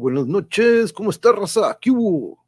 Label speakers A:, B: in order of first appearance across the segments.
A: Buenas noches, ¿cómo está, raza? ¿Qué hubo?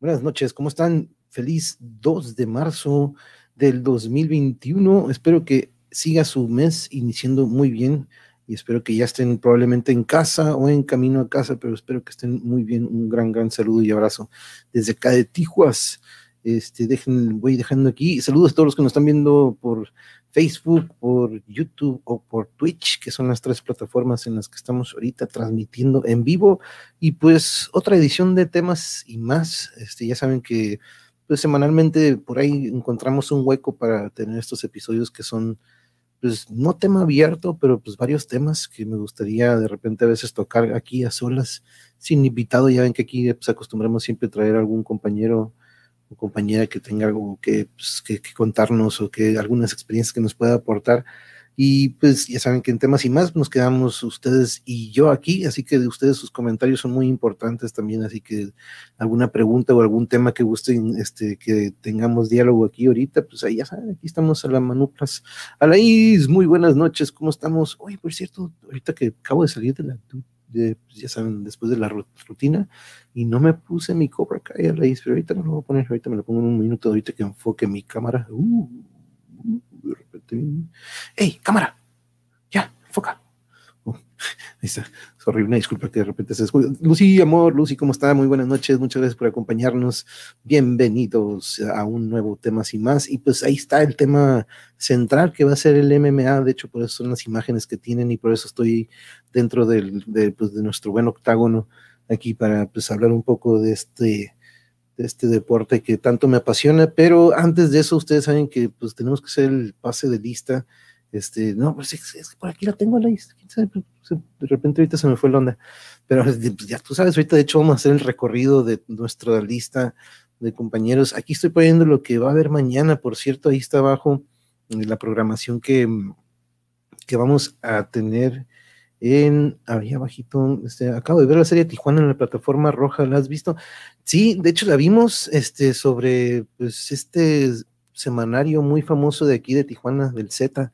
A: Buenas noches, ¿cómo están? Feliz 2 de marzo del 2021. Espero que siga su mes iniciando muy bien y espero que ya estén probablemente en casa o en camino a casa, pero espero que estén muy bien. Un gran, gran saludo y abrazo desde acá de Tijuas. Este, dejen, voy dejando aquí. Saludos a todos los que nos están viendo por Facebook, por YouTube o por Twitch, que son las tres plataformas en las que estamos ahorita transmitiendo en vivo. Y pues otra edición de temas y más. Este, ya saben que pues semanalmente por ahí encontramos un hueco para tener estos episodios que son pues no tema abierto, pero pues varios temas que me gustaría de repente a veces tocar aquí a solas, sin invitado. Ya ven que aquí pues acostumbramos siempre traer algún compañero compañera que tenga algo pues, que, que, contarnos o que algunas experiencias que nos pueda aportar. Y pues ya saben que en temas y más nos quedamos ustedes y yo aquí, así que de ustedes sus comentarios son muy importantes también, así que alguna pregunta o algún tema que gusten este, que tengamos diálogo aquí ahorita, pues ahí ya saben, aquí estamos a la manuplas. Alaís, muy buenas noches, ¿cómo estamos? Oye, por cierto, ahorita que acabo de salir de la pues, ya saben, después de la rutina, y no me puse mi Cobra Kai a la pero ahorita me lo voy a poner, ahorita me lo pongo en un minuto, ahorita que enfoque mi cámara. Uh, uh, de repente, ¡Ey, cámara! Ya, enfoca. Es horrible, disculpa que de repente se escucha. Lucy, amor, Lucy, ¿cómo está? Muy buenas noches, muchas gracias por acompañarnos. Bienvenidos a un nuevo tema sin más. Y pues ahí está el tema central que va a ser el MMA. De hecho, por eso son las imágenes que tienen y por eso estoy dentro del, de, pues, de nuestro buen octágono aquí para pues hablar un poco de este de este deporte que tanto me apasiona, pero antes de eso ustedes saben que pues tenemos que hacer el pase de lista este, no, pues es, que por aquí la tengo la lista, pues, de repente ahorita se me fue la onda, pero pues, ya tú sabes, ahorita de hecho vamos a hacer el recorrido de nuestra lista de compañeros. Aquí estoy poniendo lo que va a haber mañana, por cierto, ahí está abajo la programación que, que vamos a tener en, ahí abajito, este, acabo de ver la serie Tijuana en la plataforma roja, ¿la has visto? Sí, de hecho la vimos, este, sobre, pues, este semanario muy famoso de aquí de Tijuana, del Z,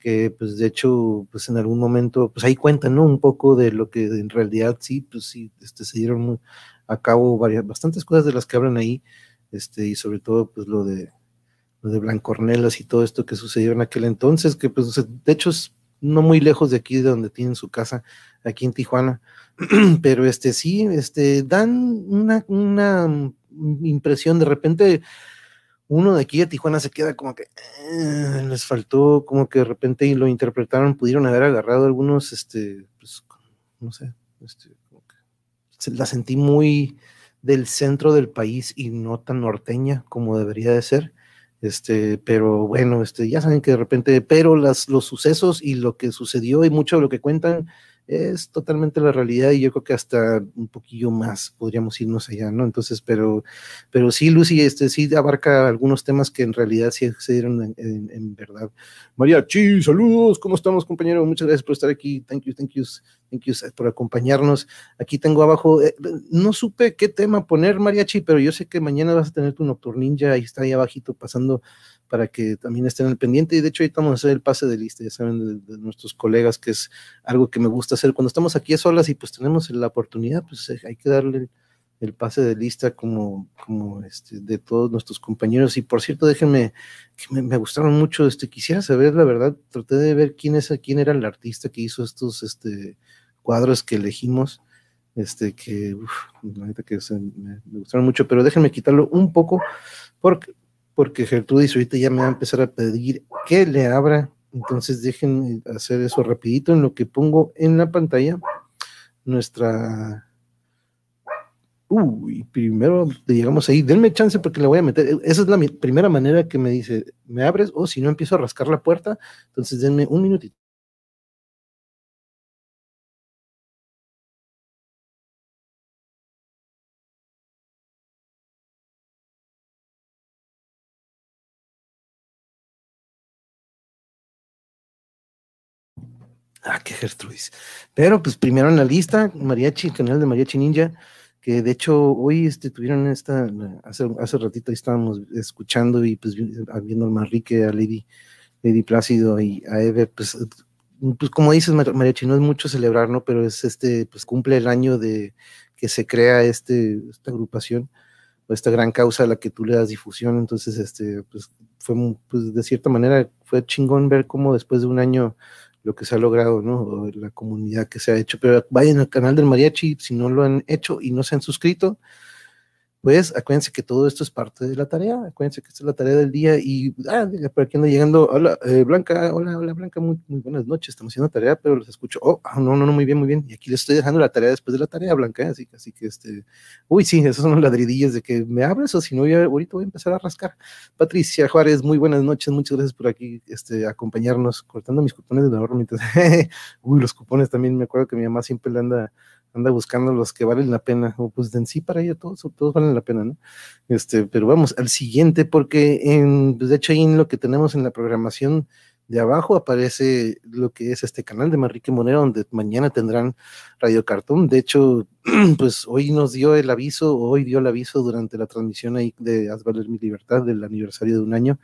A: que pues de hecho, pues en algún momento, pues ahí cuentan, ¿no? Un poco de lo que en realidad sí, pues sí, este, se dieron a cabo varias, bastantes cosas de las que hablan ahí, este, y sobre todo, pues lo de, lo de Blancornelas y todo esto que sucedió en aquel entonces, que pues de hecho es no muy lejos de aquí, de donde tienen su casa, aquí en Tijuana, pero este sí, este, dan una, una impresión de repente, uno de aquí de Tijuana se queda como que eh, les faltó, como que de repente lo interpretaron, pudieron haber agarrado algunos, este, pues, no sé, este, como que la sentí muy del centro del país y no tan norteña como debería de ser. Este, pero bueno, este, ya saben que de repente, pero las, los sucesos y lo que sucedió y mucho de lo que cuentan es totalmente la realidad y yo creo que hasta un poquillo más podríamos irnos allá, ¿no? Entonces, pero, pero sí, Lucy, este sí abarca algunos temas que en realidad sí se dieron en, verdad. Mariachi, saludos, ¿cómo estamos, compañero? Muchas gracias por estar aquí. Thank you, thank you, thank you por acompañarnos. Aquí tengo abajo, eh, no supe qué tema poner, Mariachi, pero yo sé que mañana vas a tener tu Nocturninja, ahí está ahí abajito pasando para que también estén al pendiente. Y de hecho, ahorita vamos a hacer el pase de lista, ya saben, de, nuestros colegas, que es algo que me gusta hacer. Cuando estamos aquí a solas y pues tenemos la oportunidad, pues eh, hay que darle el, pase de lista como, como este, de todos nuestros compañeros. Y por cierto, déjenme, que me, gustaron mucho, este, quisiera saber, la verdad, traté de ver quién, es, quién era el artista que hizo estos este, cuadros que elegimos este que, uf, que me, me, gustaron mucho, pero déjenme quitarlo un poco porque porque Gertrudis ahorita ya me va a empezar a pedir que le abra. Entonces dejen hacer eso rapidito en lo que pongo en la pantalla. Nuestra... Uy, primero llegamos ahí. Denme chance porque le voy a meter. Esa es la primera manera que me dice, ¿me abres? O si no empiezo a rascar la puerta. Entonces denme un minutito. Ah, qué Gertrudis. Pero pues primero en la lista, Mariachi, el canal de Mariachi Ninja, que de hecho hoy este, tuvieron esta, hace, hace ratito ahí estábamos escuchando y pues viendo al Manrique, a Lady, Lady Plácido y a Eve, pues pues como dices, Mariachi, no es mucho celebrar, ¿no? Pero es este, pues cumple el año de que se crea este, esta agrupación o esta gran causa a la que tú le das difusión. Entonces, este, pues fue, pues de cierta manera, fue chingón ver cómo después de un año lo que se ha logrado, ¿no? la comunidad que se ha hecho. Pero vayan al canal del mariachi si no lo han hecho y no se han suscrito pues acuérdense que todo esto es parte de la tarea, acuérdense que esta es la tarea del día y ah, por aquí anda llegando, hola eh, Blanca, hola, hola Blanca, muy, muy buenas noches, estamos haciendo tarea, pero los escucho, oh, ah, no, no, no, muy bien, muy bien, y aquí les estoy dejando la tarea después de la tarea, Blanca, así, así que este, uy, sí, esos son los ladridillos de que me abres o si no, ahorita voy a empezar a rascar. Patricia Juárez, muy buenas noches, muchas gracias por aquí, este, acompañarnos, cortando mis cupones de ahorro mientras, uy, los cupones también, me acuerdo que mi mamá siempre le anda anda buscando los que valen la pena, o pues en sí para ella todos, todos valen la pena, ¿no? Este, pero vamos al siguiente, porque en, pues de hecho ahí en lo que tenemos en la programación de abajo aparece lo que es este canal de Manrique Monero, donde mañana tendrán Radio Cartón. De hecho, pues hoy nos dio el aviso, hoy dio el aviso durante la transmisión ahí de Haz Valer Mi Libertad, del aniversario de un año,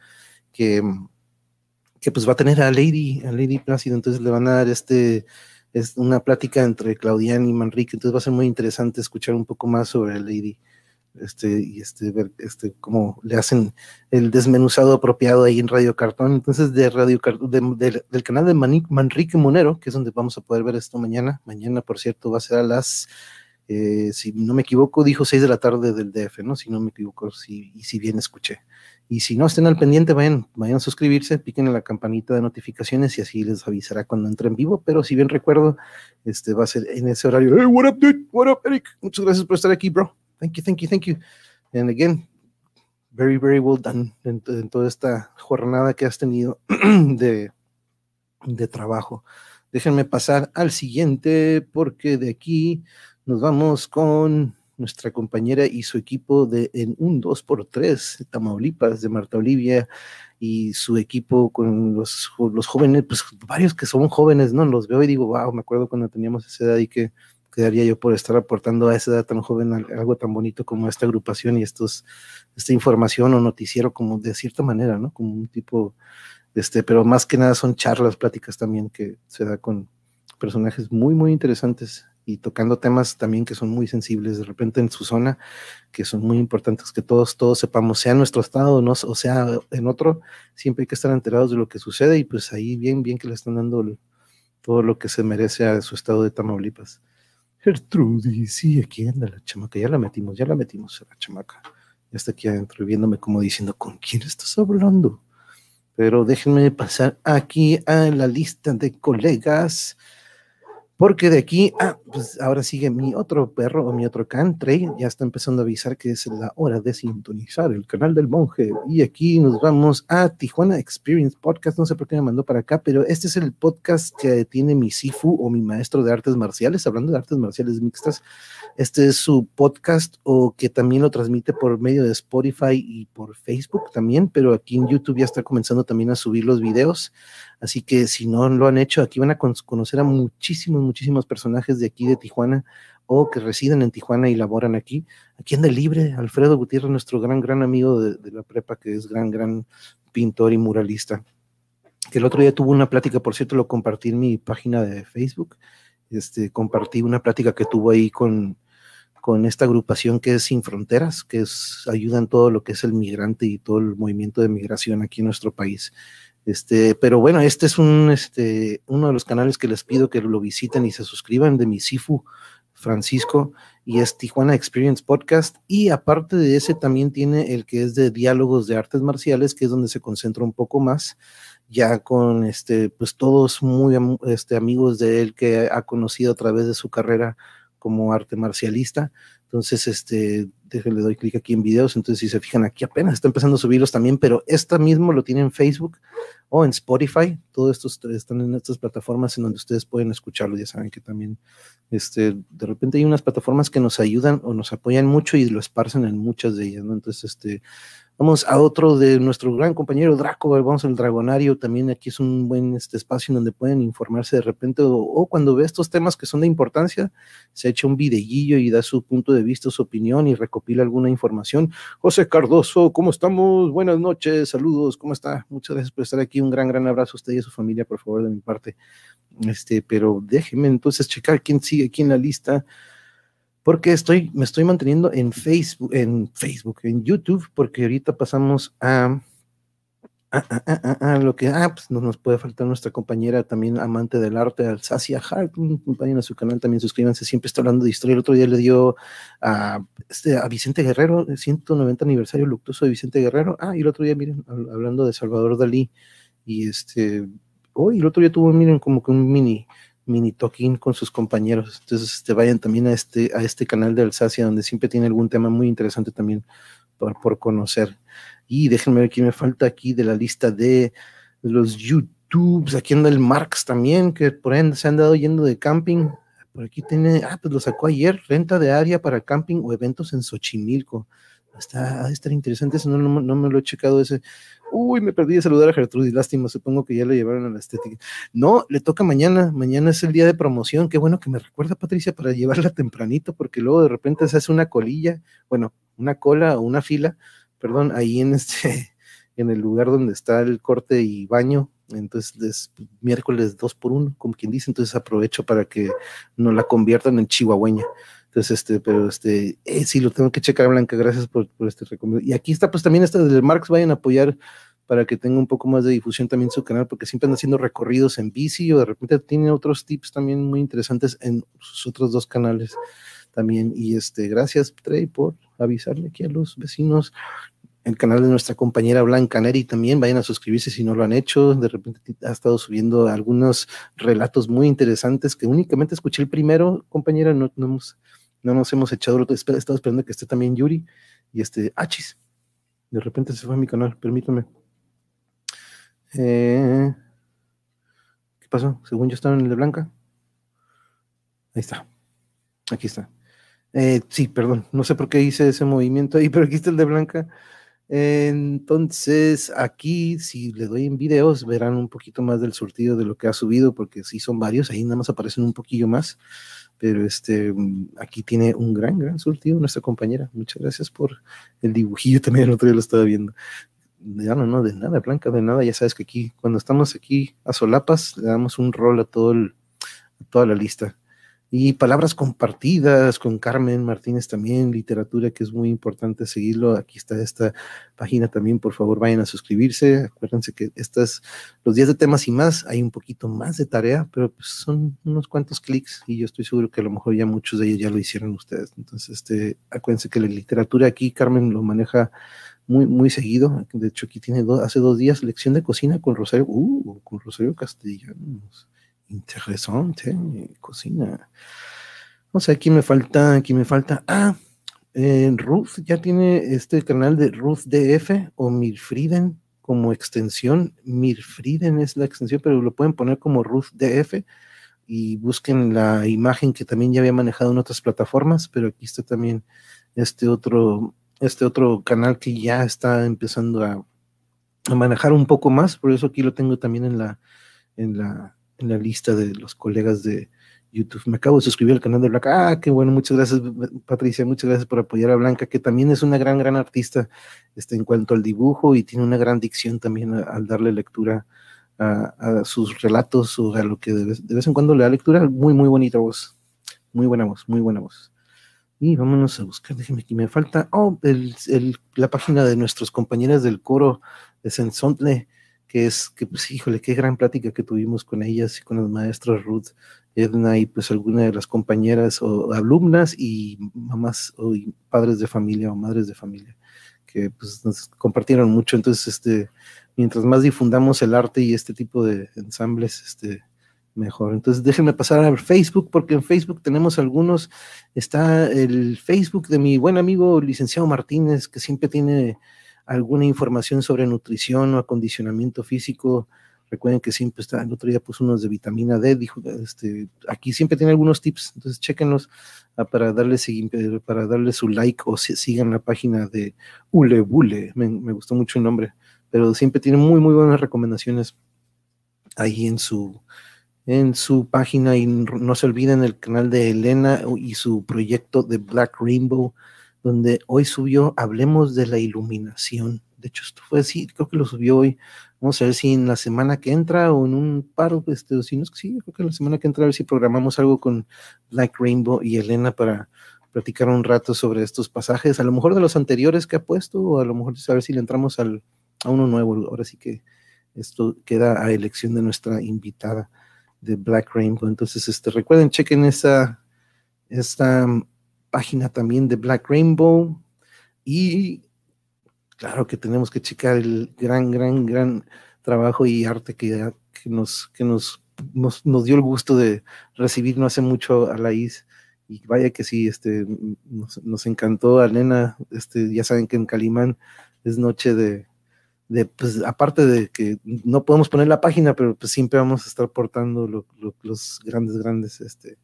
A: que, que pues va a tener a Lady, a Lady Plácido, entonces le van a dar este es una plática entre Claudian y Manrique, entonces va a ser muy interesante escuchar un poco más sobre Lady, este, y este, ver este, cómo le hacen el desmenuzado apropiado ahí en Radio Cartón. Entonces, de Radio del canal de Manrique Monero, que es donde vamos a poder ver esto mañana. Mañana, por cierto, va a ser a las, eh, si no me equivoco, dijo 6 de la tarde del DF, ¿no? Si no me equivoco, si, y si bien escuché. Y si no estén al pendiente, vayan, vayan a suscribirse, piquen en la campanita de notificaciones y así les avisará cuando entre en vivo. Pero si bien recuerdo, este va a ser en ese horario. Hey, what up, dude? What up, Eric? Muchas gracias por estar aquí, bro. Thank you, thank you, thank you. And again, very, very well done en, toda esta jornada que has tenido de, de trabajo. Déjenme pasar al siguiente porque de aquí nos vamos con nuestra compañera y su equipo de en un 2x3 Tamaulipas de Marta Olivia y su equipo con los, los jóvenes, pues varios que son jóvenes, ¿no? Los veo y digo, wow, me acuerdo cuando teníamos esa edad y que quedaría yo por estar aportando a esa edad tan joven algo tan bonito como esta agrupación y estos, esta información o noticiero como de cierta manera, ¿no? Como un tipo, este, pero más que nada son charlas, pláticas también que se da con personajes muy, muy interesantes y tocando temas también que son muy sensibles de repente en su zona, que son muy importantes que todos, todos sepamos, sea en nuestro estado no, o sea en otro, siempre hay que estar enterados de lo que sucede y pues ahí bien, bien que le están dando todo lo que se merece a su estado de Tamaulipas. Gertrudis, sí, aquí anda la chamaca, ya la metimos, ya la metimos a la chamaca. Ya está aquí adentro viéndome como diciendo, ¿con quién estás hablando? Pero déjenme pasar aquí a la lista de colegas. Porque de aquí, ah, pues ahora sigue mi otro perro o mi otro can, Trey, ya está empezando a avisar que es la hora de sintonizar el canal del monje. Y aquí nos vamos a Tijuana Experience Podcast, no sé por qué me mandó para acá, pero este es el podcast que tiene mi Sifu o mi maestro de artes marciales, hablando de artes marciales mixtas. Este es su podcast o que también lo transmite por medio de Spotify y por Facebook también, pero aquí en YouTube ya está comenzando también a subir los videos. Así que si no lo han hecho, aquí van a conocer a muchísimos, muchísimos personajes de aquí de Tijuana o que residen en Tijuana y laboran aquí. Aquí anda libre Alfredo Gutiérrez, nuestro gran, gran amigo de, la prepa, que es gran, gran pintor y muralista. Que el otro día tuvo una plática, por cierto, lo compartí en mi página de Facebook. Este, compartí una plática que tuvo ahí con, con esta agrupación que es Sin Fronteras, que es, ayuda en todo lo que es el migrante y todo el movimiento de migración aquí en nuestro país. Este, pero bueno, este es un, este, uno de los canales que les pido que lo visiten y se suscriban de mi Sifu Francisco y es Tijuana Experience Podcast. Y aparte de ese, también tiene el que es de diálogos de artes marciales, que es donde se concentra un poco más, ya con este, pues todos muy este, amigos de él que ha conocido a través de su carrera como arte marcialista. Entonces, este, déjenle doy clic aquí en videos. Entonces, si se fijan aquí apenas está empezando a subirlos también, pero esta mismo lo tiene en Facebook o en Spotify. Todos estos están en estas plataformas en donde ustedes pueden escucharlo. Ya saben que también, este, de repente hay unas plataformas que nos ayudan o nos apoyan mucho y lo esparcen en muchas de ellas, ¿no? Entonces, este, Vamos a otro de nuestro gran compañero Draco, vamos al Dragonario, también aquí es un buen este, espacio en donde pueden informarse de repente o, cuando ve estos temas que son de importancia, se echa un videillo y da su punto de vista, su opinión y recopila alguna información. José Cardoso, ¿cómo estamos? Buenas noches, saludos, ¿cómo está? Muchas gracias por estar aquí, un gran, gran abrazo a usted y a su familia, por favor, de mi parte. Este, pero déjeme entonces checar quién sigue aquí en la lista porque estoy, me estoy manteniendo en Facebook, en Facebook, en YouTube, porque ahorita pasamos a, a, lo que, ah, pues no nos puede faltar nuestra compañera también amante del arte, Alsacia Hart, vayan a su canal, también suscríbanse, siempre está hablando de historia, el otro día le dio a, este, a Vicente Guerrero, el 190 aniversario luctuoso de Vicente Guerrero, ah, y el otro día, miren, hablando de Salvador Dalí, y este, hoy el otro día tuvo, miren, como que un mini, mini talking con sus compañeros. Entonces, este, vayan también a este, a este canal de Alsacia, donde siempre tiene algún tema muy interesante también por, por conocer. Y déjenme ver quién me falta aquí de la lista de los YouTubes. Aquí anda el Marx también, que por ahí se han dado yendo de camping. Por aquí tiene, ah, pues lo sacó ayer, renta de área para camping o eventos en Xochimilco. Está, a estar interesante, eso no, no, me lo he checado ese. Uy, me perdí de saludar a Gertrudis, lástima, supongo que ya le llevaron a la estética. No, le toca mañana, mañana es el día de promoción, qué bueno que me recuerda Patricia para llevarla tempranito, porque luego de repente se hace una colilla, bueno, una cola o una fila, perdón, ahí en este, en el lugar donde está el corte y baño, entonces es miércoles dos por uno, como quien dice, entonces aprovecho para que no la conviertan en chihuahueña. Entonces, este, pero este, eh, sí, lo tengo que checar, Blanca, gracias por, este recomendación. Y aquí está, pues también está del Marx, vayan a apoyar para que tenga un poco más de difusión también su canal, porque siempre anda haciendo recorridos en bici o de repente tiene otros tips también muy interesantes en sus otros dos canales también. Y este, gracias, Trey, por avisarle aquí a los vecinos. El canal de nuestra compañera Blanca Neri también, vayan a suscribirse si no lo han hecho. De repente ha estado subiendo algunos relatos muy interesantes que únicamente escuché el primero, compañera, no, no hemos no nos hemos echado, he estado esperando que esté también Yuri y este Achis. De repente se fue a mi canal, permítame. Eh, ¿Qué pasó? Según yo estaba en el de Blanca. Ahí está. Aquí está. Eh, sí, perdón. No sé por qué hice ese movimiento ahí, pero aquí está el de Blanca. entonces, aquí, si le doy en videos, verán un poquito más del surtido de lo que ha subido, porque sí son varios, ahí nada más aparecen un poquillo más pero este, mm, aquí tiene un gran, gran surtido nuestra compañera. Muchas gracias por el dibujillo, también el otro día lo estaba viendo. Ya no, no, de nada, Blanca, de nada. Ya sabes que aquí, cuando estamos aquí a solapas, le damos un rol a, todo el, a toda la lista. Y palabras compartidas con Carmen Martínez también, literatura que es muy importante seguirlo. Aquí está esta página también, por favor vayan a suscribirse. Acuérdense que estas, los días de temas y más, hay un poquito más de tarea, pero pues son unos cuantos clics y yo estoy seguro que a lo mejor ya muchos de ellos ya lo hicieron ustedes. Entonces, este, acuérdense que la literatura aquí, Carmen lo maneja muy, muy seguido. De hecho, aquí tiene hace dos días lección de cocina con Rosario, uh, con Rosario Castellanos Interesante, cocina. No sé, aquí me falta, aquí me falta. Ah, eh, Ruth ya tiene este canal de Ruth DF o Mirfrieden como extensión. Mirfrieden es la extensión, pero lo pueden poner como Ruth DF y busquen la imagen que también ya había manejado en otras plataformas, pero aquí está también este otro, este otro canal que ya está empezando a, a manejar un poco más, por eso aquí lo tengo también en la, en la, en la lista de los colegas de YouTube. Me acabo de suscribir al canal de Blanca. Ah, qué bueno, muchas gracias, Patricia, muchas gracias por apoyar a Blanca, que también es una gran, gran artista este, en cuanto al dibujo y tiene una gran dicción también al darle lectura a, sus relatos o a lo que de vez, en cuando le da lectura. Muy, muy bonita voz. Muy buena voz, muy buena voz. Y vámonos a buscar, déjeme aquí, me falta, oh, el, la página de nuestros compañeras del coro de Sensontle que es que, pues, híjole, qué gran plática que tuvimos con ellas y con las maestras Ruth, Edna y pues alguna de las compañeras o alumnas y mamás o padres de familia o madres de familia que pues nos compartieron mucho. Entonces, este, mientras más difundamos el arte y este tipo de ensambles, este, mejor. Entonces, déjenme pasar al Facebook, porque en Facebook tenemos algunos. Está el Facebook de mi buen amigo licenciado Martínez, que siempre tiene alguna información sobre nutrición o acondicionamiento físico. Recuerden que siempre está, el otro día puso unos de vitamina D, dijo, este, aquí siempre tiene algunos tips, entonces chequenlos ah, para darle para darle su like o sigan la página de Ule Bule, me, me, gustó mucho el nombre, pero siempre tiene muy, muy buenas recomendaciones ahí en su, en su página y no se olviden el canal de Elena y su proyecto de Black Rainbow, donde hoy subió Hablemos de la Iluminación. De hecho, esto fue así, creo que lo subió hoy. Vamos a ver si en la semana que entra o en un paro, este, si no es que sí, creo que en la semana que entra a ver si programamos algo con Black Rainbow y Elena para platicar un rato sobre estos pasajes, a lo mejor de los anteriores que ha puesto, o a lo mejor a ver si le entramos al, a uno nuevo. Ahora sí que esto queda a elección de nuestra invitada de Black Rainbow. Entonces, este, recuerden, chequen esa, esta página también de Black Rainbow. Y claro que tenemos que checar el gran, gran, gran trabajo y arte que, nos, que nos, nos, dio el gusto de recibir no hace mucho a la IS. Y vaya que sí, este, nos, nos encantó a este, ya saben que en Calimán es noche de, de, pues, aparte de que no podemos poner la página, pero pues siempre vamos a estar portando los grandes, grandes, este,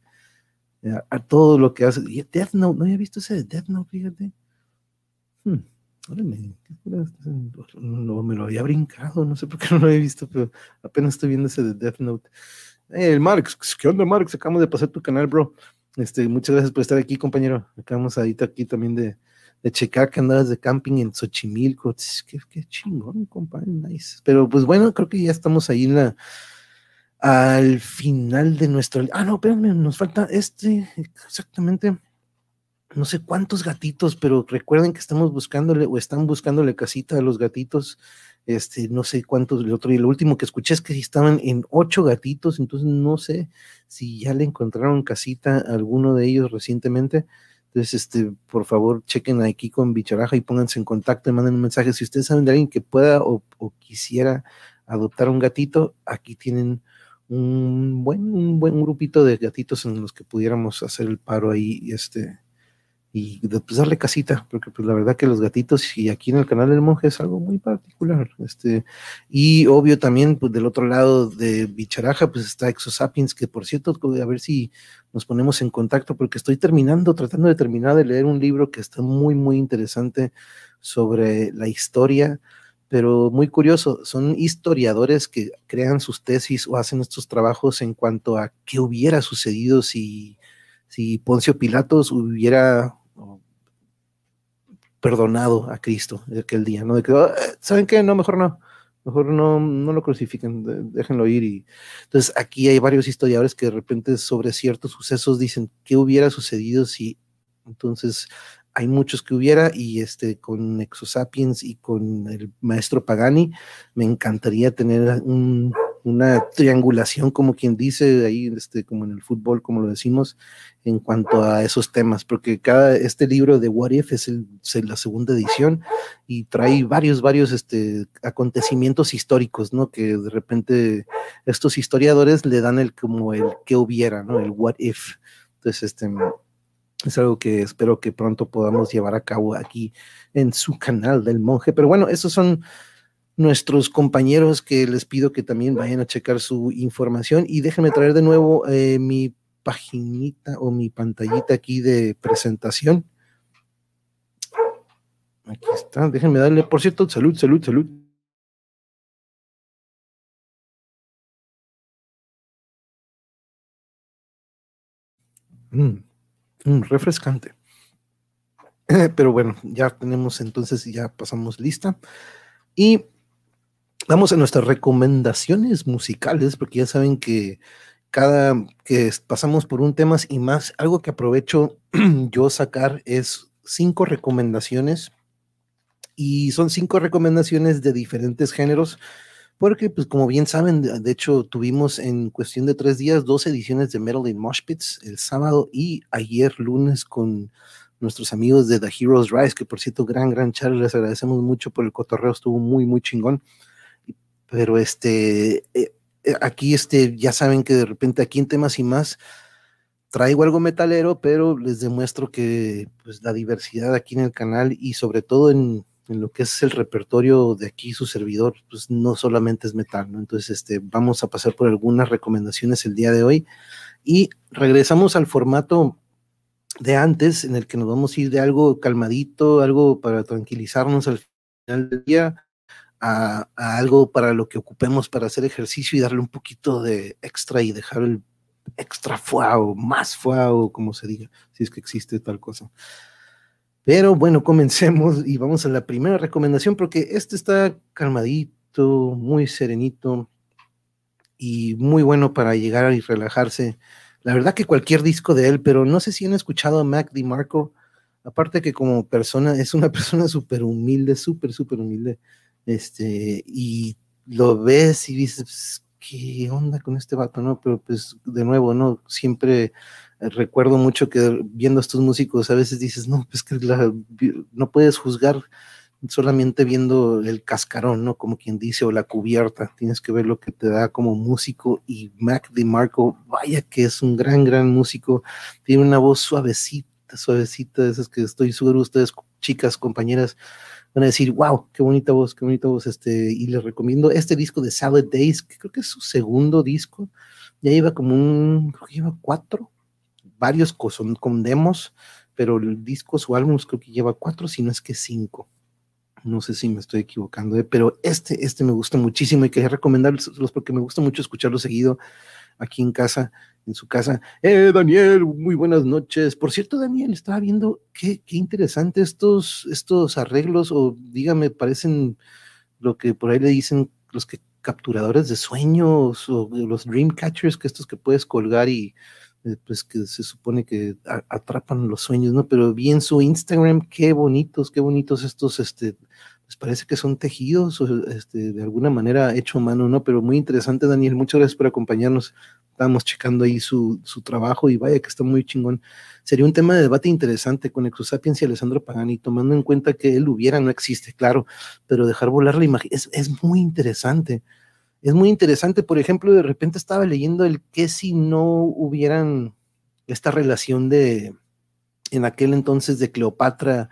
A: a, todo lo que hace. Death Note, no había visto ese de Death Note, fíjate. Hmm, no, me lo había brincado, no sé por qué no lo había visto, pero apenas estoy viendo ese de Death Note. el Marx, ¿qué onda, Marx? Acabamos de pasar tu canal, bro. Este, muchas gracias por estar aquí, compañero. Acabamos ahorita aquí también de, de checar que andabas de camping en Xochimilco. Qué, qué chingón, compadre, nice. Pero pues bueno, creo que ya estamos ahí en la, al final de nuestro. Ah, no, espérame, nos falta este, exactamente. No sé cuántos gatitos, pero recuerden que estamos buscándole o están buscándole casita a los gatitos. Este, no sé cuántos, el otro y lo último que escuché es que estaban en ocho gatitos, entonces no sé si ya le encontraron casita a alguno de ellos recientemente entonces, este, por favor, chequen aquí con Bicharaja y pónganse en contacto y manden un mensaje. Si ustedes saben de alguien que pueda o, quisiera adoptar un gatito, aquí tienen un buen, un buen grupito de gatitos en los que pudiéramos hacer el paro ahí, este, y pues, darle casita, porque pues la verdad que los gatitos y aquí en el canal del monje es algo muy particular, este, y obvio también pues del otro lado de Bicharaja pues está Exosapiens, que por cierto, a ver si nos ponemos en contacto, porque estoy terminando, tratando de terminar de leer un libro que está muy, muy interesante sobre la historia, pero muy curioso, son historiadores que crean sus tesis o hacen estos trabajos en cuanto a qué hubiera sucedido si, si Poncio Pilatos hubiera perdonado a Cristo de aquel día, ¿no? De que, ah, ¿saben qué? No, mejor no, mejor no, no lo crucifiquen, déjenlo ir. Entonces aquí hay varios historiadores que de repente sobre ciertos sucesos dicen, ¿qué hubiera sucedido si entonces hay muchos que hubiera y este con Exosapiens y con el maestro Pagani me encantaría tener un una triangulación, como quien dice, ahí este, como en el fútbol, como lo decimos, en cuanto a esos temas, porque cada, este libro de What If es, el, la segunda edición y trae varios, varios este, acontecimientos históricos, ¿no? Que de repente estos historiadores le dan el como el que hubiera, ¿no? El What If. Entonces, este, es algo que espero que pronto podamos llevar a cabo aquí en su canal del monje. Pero bueno, esos son nuestros compañeros que les pido que también vayan a checar su información y déjenme traer de nuevo eh, mi paginita o mi pantallita aquí de presentación. Aquí está, déjenme darle, por cierto, salud, salud, salud. Mm, mm, refrescante. Pero bueno, ya tenemos entonces, ya pasamos lista. Y vamos a nuestras recomendaciones musicales, porque ya saben que cada que pasamos por un tema y más, algo que aprovecho yo sacar es cinco recomendaciones y son cinco recomendaciones de diferentes géneros, porque pues como bien saben, de hecho tuvimos en cuestión de tres días dos ediciones de Metal in Mosh Pits, el sábado y ayer lunes con nuestros amigos de The Heroes Rise, que por cierto, gran, gran charla, les agradecemos mucho por el cotorreo, estuvo muy, muy chingón. Pero este, eh, eh, aquí este, ya saben que de repente aquí en temas y más traigo algo metalero, pero les demuestro que pues la diversidad aquí en el canal y sobre todo en, en lo que es el repertorio de aquí, su servidor, pues no solamente es metal, ¿no? Entonces, este, vamos a pasar por algunas recomendaciones el día de hoy y regresamos al formato de antes, en el que nos vamos a ir de algo calmadito, algo para tranquilizarnos al final del día, a, algo para lo que ocupemos para hacer ejercicio y darle un poquito de extra y dejar el extra fuego, más fuego, como se diga, si es que existe tal cosa. Pero bueno, comencemos y vamos a la primera recomendación porque este está calmadito, muy serenito y muy bueno para llegar y relajarse. La verdad que cualquier disco de él, pero no sé si han escuchado a Mac DiMarco, aparte que como persona es una persona súper humilde, súper, súper humilde, este, y lo ves y dices, pues, ¿qué onda con este vato? No, pero pues de nuevo, ¿no? Siempre recuerdo mucho que viendo a estos músicos a veces dices, no, pues que no puedes juzgar solamente viendo el cascarón, ¿no? Como quien dice, o la cubierta, tienes que ver lo que te da como músico y Mac DiMarco, vaya que es un gran, gran músico, tiene una voz suavecita, suavecita, esas que estoy seguro ustedes, chicas, compañeras, van a decir, wow, qué bonita voz, qué bonita voz, este, y les recomiendo este disco de Salad Days, que creo que es su segundo disco, ya lleva como un, creo que lleva cuatro, varios son con demos, pero el disco, su álbum creo que lleva cuatro, si no es que cinco. No sé si me estoy equivocando, eh, pero este, este me gusta muchísimo y quería recomendárselos porque me gusta mucho escucharlo seguido aquí en casa, en su casa. Eh, Daniel, muy buenas noches. Por cierto, Daniel, estaba viendo qué, qué interesante estos, estos arreglos, o dígame, parecen lo que por ahí le dicen los que capturadores de sueños o los dream catchers, que estos que puedes colgar y eh, pues que se supone que atrapan los sueños, ¿no? Pero vi en su Instagram, qué bonitos, qué bonitos estos, este, pues parece que son tejidos, este, de alguna manera hecho a mano, ¿no? Pero muy interesante, Daniel, muchas gracias por acompañarnos. Estábamos checando ahí su, su trabajo y vaya que está muy chingón. Sería un tema de debate interesante con Exosapiens y Alessandro Pagani, tomando en cuenta que él hubiera, no existe, claro, pero dejar volar la imagen es, es muy interesante es muy interesante, por ejemplo, de repente estaba leyendo el que si no hubieran esta relación de, en aquel entonces, de Cleopatra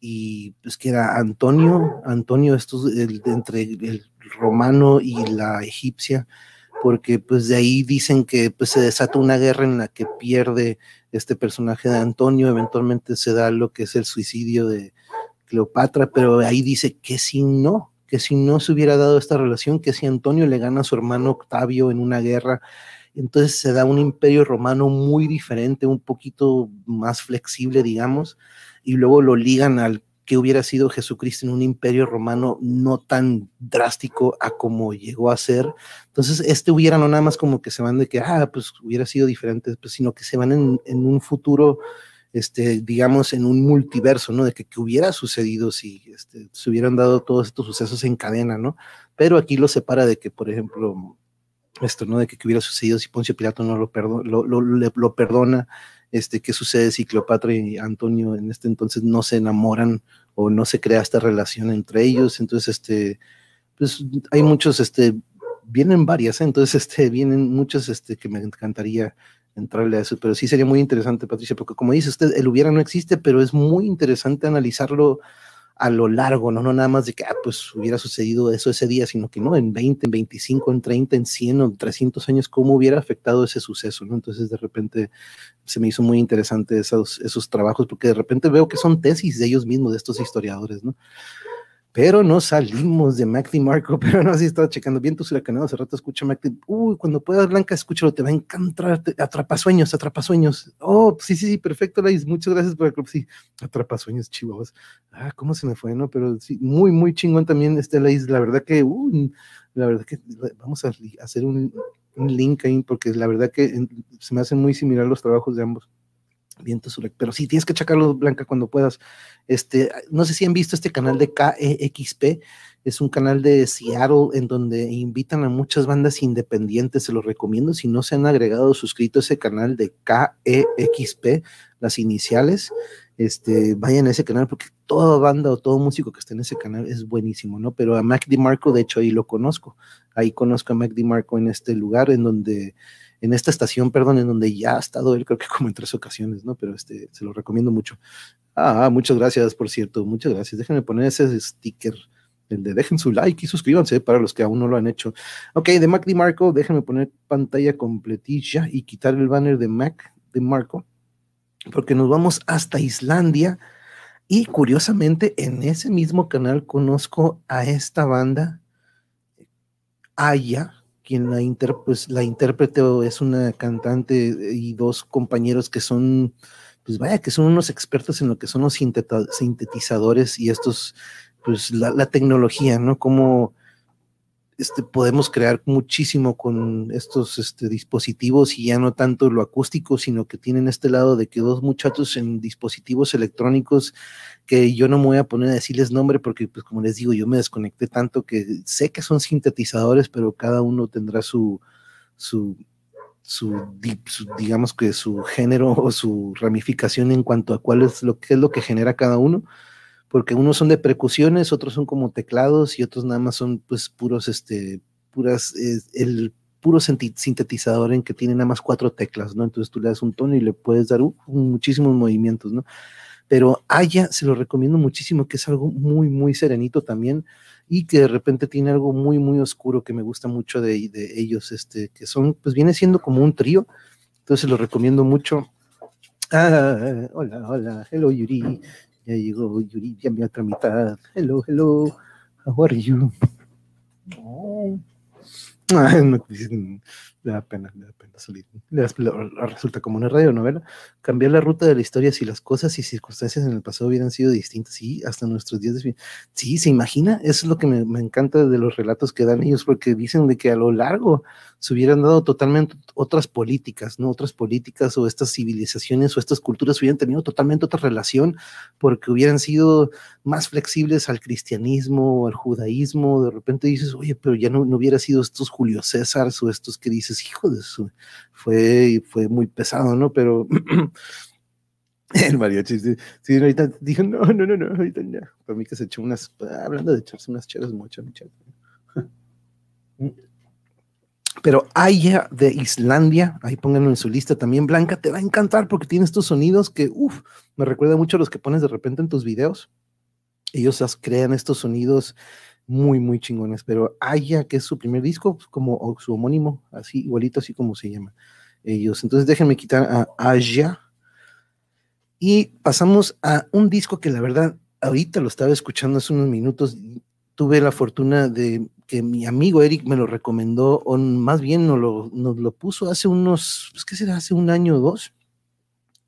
A: y pues que era Antonio, Antonio, esto entre el romano y la egipcia, porque pues de ahí dicen que pues se desata una guerra en la que pierde este personaje de Antonio, eventualmente se da lo que es el suicidio de Cleopatra, pero ahí dice que si no, que si no se hubiera dado esta relación, que si Antonio le gana a su hermano Octavio en una guerra, entonces se da un imperio romano muy diferente, un poquito más flexible, digamos, y luego lo ligan al que hubiera sido Jesucristo en un imperio romano no tan drástico a como llegó a ser. Entonces, este hubiera no nada más como que se van de que, ah, pues hubiera sido diferente, pues, sino que se van en, en un futuro este, digamos, en un multiverso, ¿no? De que, hubiera sucedido si este, se hubieran dado todos estos sucesos en cadena, ¿no? Pero aquí lo separa de que, por ejemplo, esto, ¿no? De que, hubiera sucedido si Poncio Pilato no lo, lo, lo, perdona, este, qué sucede si Cleopatra y Antonio en este entonces no se enamoran o no se crea esta relación entre ellos, entonces, este, pues hay muchos, este, vienen varias, ¿eh? entonces, este, vienen muchos, este, que me encantaría entrarle a eso, pero sí sería muy interesante, Patricia, porque como dice usted, el hubiera no existe, pero es muy interesante analizarlo a lo largo, ¿no? No nada más de que, ah, pues hubiera sucedido eso ese día, sino que no, en 20, en 25, en 30, en 100 o 300 años, cómo hubiera afectado ese suceso. Entonces, de repente, se me hizo muy interesante esos, esos trabajos, porque de repente veo que son tesis de ellos mismos, de estos historiadores, ¿no? Pero no salimos de Mac Marco, pero no, así estaba checando bien tu huracanado, hace rato escucha Mac uy, cuando puedas Blanca, escúchalo, te va a encantar, atrapasueños, atrapasueños, oh, sí, sí, sí, perfecto, Lais, muchas gracias por el club, sí, atrapasueños, chihuahuas, ah, cómo se me fue, ¿no? Pero sí, muy, muy chingón también este Lais, la verdad que, uy, la verdad que vamos a hacer un, un link ahí, porque la verdad que se me hacen muy similar los trabajos de ambos. Viento pero sí, tienes que checarlo, Blanca, cuando puedas. Este, no sé si han visto este canal de KEXP, es un canal de Seattle en donde invitan a muchas bandas independientes, se los recomiendo. Si no se han agregado, suscrito a ese canal de KEXP, las iniciales, este, vayan a ese canal porque toda banda o todo músico que esté en ese canal es buenísimo, ¿no? Pero a Mac DiMarco, de hecho, ahí lo conozco. Ahí conozco a Mac DiMarco en este lugar en donde en esta estación, perdón, en donde ya ha estado él, creo que como en tres ocasiones, ¿no? Pero este, se lo recomiendo mucho. Ah, muchas gracias, por cierto, muchas gracias. Déjenme poner ese sticker, el de dejen su like y suscríbanse para los que aún no lo han hecho. Ok, de Mac de Marco, déjenme poner pantalla completilla y quitar el banner de Mac de Marco, porque nos vamos hasta Islandia. Y curiosamente, en ese mismo canal conozco a esta banda, Aya, quien la, inter, pues, la intérprete es una cantante y dos compañeros que son pues vaya, que son unos expertos en lo que son los sintetizadores y estos, pues la, tecnología, ¿no? Cómo este, podemos crear muchísimo con estos este, dispositivos y ya no tanto lo acústico, sino que tienen este lado de que dos muchachos en dispositivos electrónicos que yo no me voy a poner a decirles nombre porque, pues como les digo, yo me desconecté tanto que sé que son sintetizadores, pero cada uno tendrá su, su su, digamos que su género o su ramificación en cuanto a cuál es lo que es lo que genera cada uno, porque unos son de percusiones, otros son como teclados y otros nada más son pues puros, este, puras, el puro sintetizador en que tiene nada más cuatro teclas, ¿no? Entonces tú le das un tono y le puedes dar uh, muchísimos movimientos, ¿no? Pero Aya se lo recomiendo muchísimo, que es algo muy, muy serenito también y que de repente tiene algo muy, muy oscuro que me gusta mucho de, de ellos, este, que son, pues viene siendo como un trío, entonces lo recomiendo mucho. Ah, hola, hola, hello Yuri, ya llegó Yuri, ya mi otra mitad, hello, hello, how are you? No, le da pena, le da pena salir. resulta como una radionovela. Cambiar la ruta de la historia si las cosas y circunstancias en el pasado hubieran sido distintas, sí, hasta nuestros días de Sí, se imagina, eso es lo que me, me, encanta de los relatos que dan ellos, porque dicen de que a lo largo se hubieran dado totalmente otras políticas, ¿no? Otras políticas o estas civilizaciones o estas culturas hubieran tenido totalmente otra relación, porque hubieran sido más flexibles al cristianismo o al judaísmo. De repente dices, oye, pero ya no, no hubiera sido estos Julio César o estos que dices, hijo de su, fue, fue muy pesado, ¿no? Pero el mariachi, sí, sí, ahorita dijo, no, no, no, no, ahorita ya. Para mí que se echó unas, hablando de echarse unas cheras muchas, muchas. Pero Aya de Islandia, ahí pónganlo en su lista también, Blanca, te va a encantar porque tiene estos sonidos que, uff, me recuerda mucho a los que pones de repente en tus videos. Ellos crean estos sonidos muy, muy chingones, pero Aya, que es su primer disco, pues, como su homónimo, así, igualito, así como se llama ellos. Entonces déjenme quitar a Aya y pasamos a un disco que la verdad, ahorita lo estaba escuchando hace unos minutos, tuve la fortuna de que mi amigo Eric me lo recomendó, o más bien nos lo, puso hace unos, pues, ¿qué será? Hace un año o dos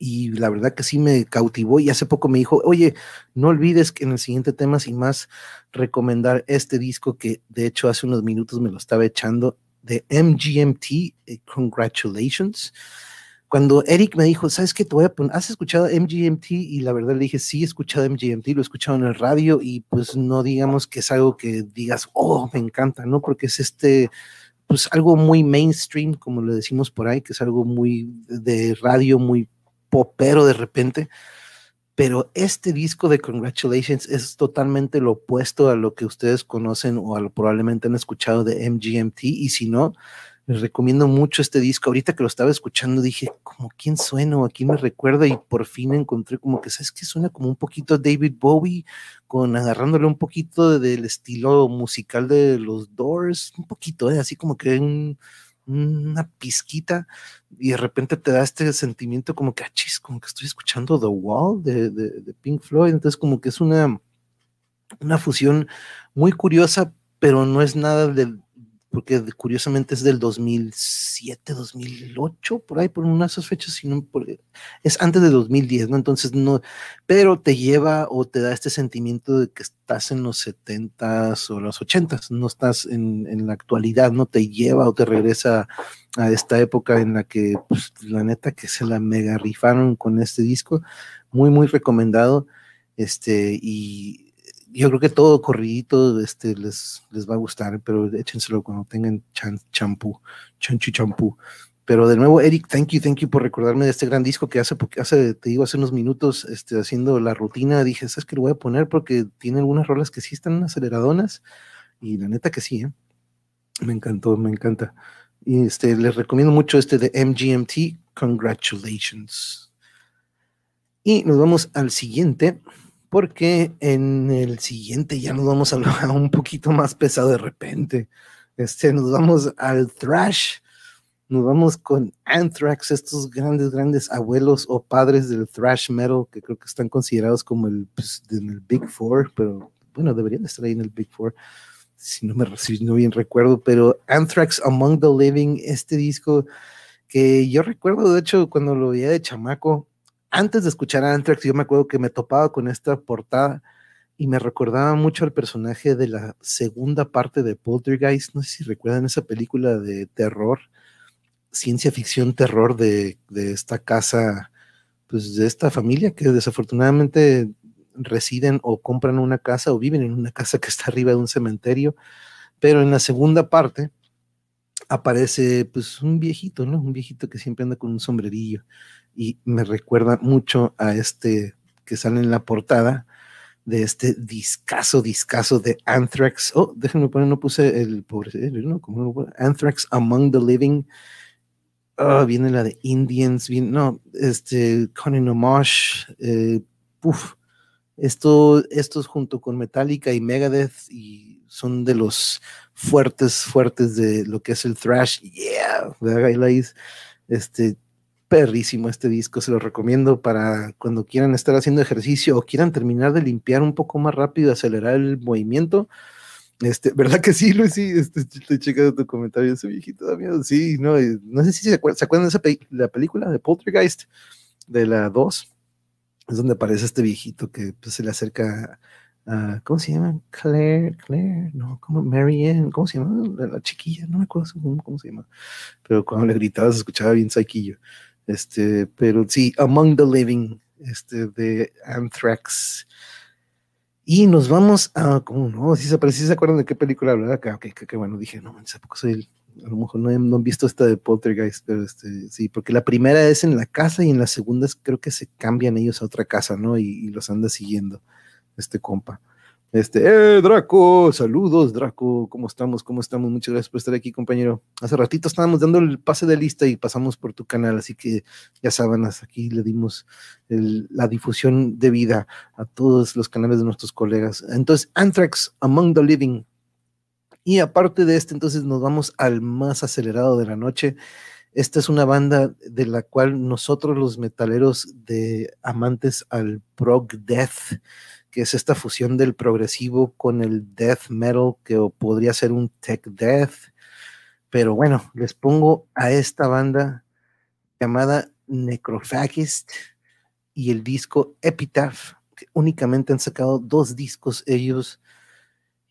A: y la verdad que sí me cautivó y hace poco me dijo, oye, no olvides que en el siguiente tema, sin más, recomendar este disco que de hecho hace unos minutos me lo estaba echando de MGMT, eh, Congratulations. Cuando Eric me dijo, ¿sabes qué? Te voy a poner, ¿has escuchado MGMT? Y la verdad le dije, sí, he escuchado MGMT, lo he escuchado en el radio y pues no digamos que es algo que digas, oh, me encanta, ¿no? Porque es este, pues algo muy mainstream, como le decimos por ahí, que es algo muy de radio, muy popero de repente, pero este disco de Congratulations es totalmente lo opuesto a lo que ustedes conocen o a lo probablemente han escuchado de MGMT y si no, les recomiendo mucho este disco. Ahorita que lo estaba escuchando dije, como quién suena a quién me recuerda y por fin encontré como que, ¿sabes que Suena como un poquito David Bowie, con agarrándole un poquito del estilo musical de los Doors, un poquito, ¿eh? así como que un una pizquita y de repente te da este sentimiento como que, achis, ah, como que estoy escuchando The Wall de, de, Pink Floyd, entonces como que es una, una fusión muy curiosa, pero no es nada del, porque curiosamente es del 2007, 2008, por ahí, por una de esas fechas, sino es antes de 2010, ¿no? Entonces no, pero te lleva o te da este sentimiento de que estás en los 70s o los 80s, no estás en, en la actualidad, no te lleva o te regresa a esta época en la que, pues, la neta que se la mega rifaron con este disco, muy, muy recomendado, este, y yo creo que todo corridito este, les, les va a gustar, pero échenselo cuando tengan champú, chanchu champú. Pero de nuevo, Eric, thank you, thank you por recordarme de este gran disco que hace, hace te digo, hace unos minutos, este, haciendo la rutina, dije, ¿sabes qué lo voy a poner? Porque tiene algunas rolas que sí están aceleradonas, y la neta que sí, ¿eh? Me encantó, me encanta. Y este, les recomiendo mucho este de MGMT, Congratulations. Y nos vamos al siguiente, porque en el siguiente ya nos vamos a, un poquito más pesado de repente. Este, nos vamos al thrash, nos vamos con Anthrax, estos grandes, grandes abuelos o padres del thrash metal, que creo que están considerados como el, pues, Big Four, pero bueno, deberían estar ahí en el Big Four, si no me si no bien recuerdo, pero Anthrax Among the Living, este disco que yo recuerdo, de hecho, cuando lo veía de chamaco, antes de escuchar a Anthrax, yo me acuerdo que me topaba con esta portada y me recordaba mucho al personaje de la segunda parte de Poltergeist. No sé si recuerdan esa película de terror, ciencia ficción terror de, de esta casa, pues de esta familia que desafortunadamente residen o compran una casa o viven en una casa que está arriba de un cementerio. Pero en la segunda parte aparece pues un viejito, ¿no? Un viejito que siempre anda con un sombrerillo y me recuerda mucho a este que sale en la portada de este discazo, discazo de Anthrax. Oh, déjenme poner, no puse el pobre, Anthrax Among the Living. Oh, viene la de Indians, viene, no, este, Conan Omosh, eh, Esto, estos junto con Metallica y Megadeth y son de los fuertes, fuertes de lo que es el thrash. Yeah, este, perrísimo este disco, se lo recomiendo para cuando quieran estar haciendo ejercicio o quieran terminar de limpiar un poco más rápido, acelerar el movimiento. Este, ¿verdad que sí, Luis? Sí, este, estoy checando tu comentario, ese viejito da miedo. Sí, no, no sé si se acuerdan, ¿se acuerdan de esa la película de Poltergeist, de la 2, es donde aparece este viejito que pues, se le acerca a, ¿cómo se llama? Claire, Claire, no, ¿cómo? Marianne, ¿cómo se llama? La, chiquilla, no me acuerdo cómo, cómo, se llama, pero cuando le gritaba se escuchaba bien saquillo. Este, pero sí, Among the Living, este, de Anthrax. Y nos vamos a, ¿cómo no? Si se, si se acuerdan de qué película hablaba acá, okay, que, bueno, dije, no, tampoco soy el, a lo mejor no no visto esta de Poltergeist, pero este, sí, porque la primera es en la casa y en la segunda creo que se cambian ellos a otra casa, ¿no? Y los anda siguiendo este compa. Este, eh, Draco, saludos, Draco, ¿cómo estamos? ¿Cómo estamos? Muchas gracias por estar aquí, compañero. Hace ratito estábamos dando el pase de lista y pasamos por tu canal, así que ya saben, aquí le dimos la difusión de vida a todos los canales de nuestros colegas. Entonces, Anthrax Among the Living. Y aparte de este, entonces nos vamos al más acelerado de la noche. Esta es una banda de la cual nosotros los metaleros de amantes al prog death, que es esta fusión del progresivo con el death metal, que podría ser un tech death. Pero bueno, les pongo a esta banda llamada Necrophagist y el disco Epitaph, que únicamente han sacado dos discos ellos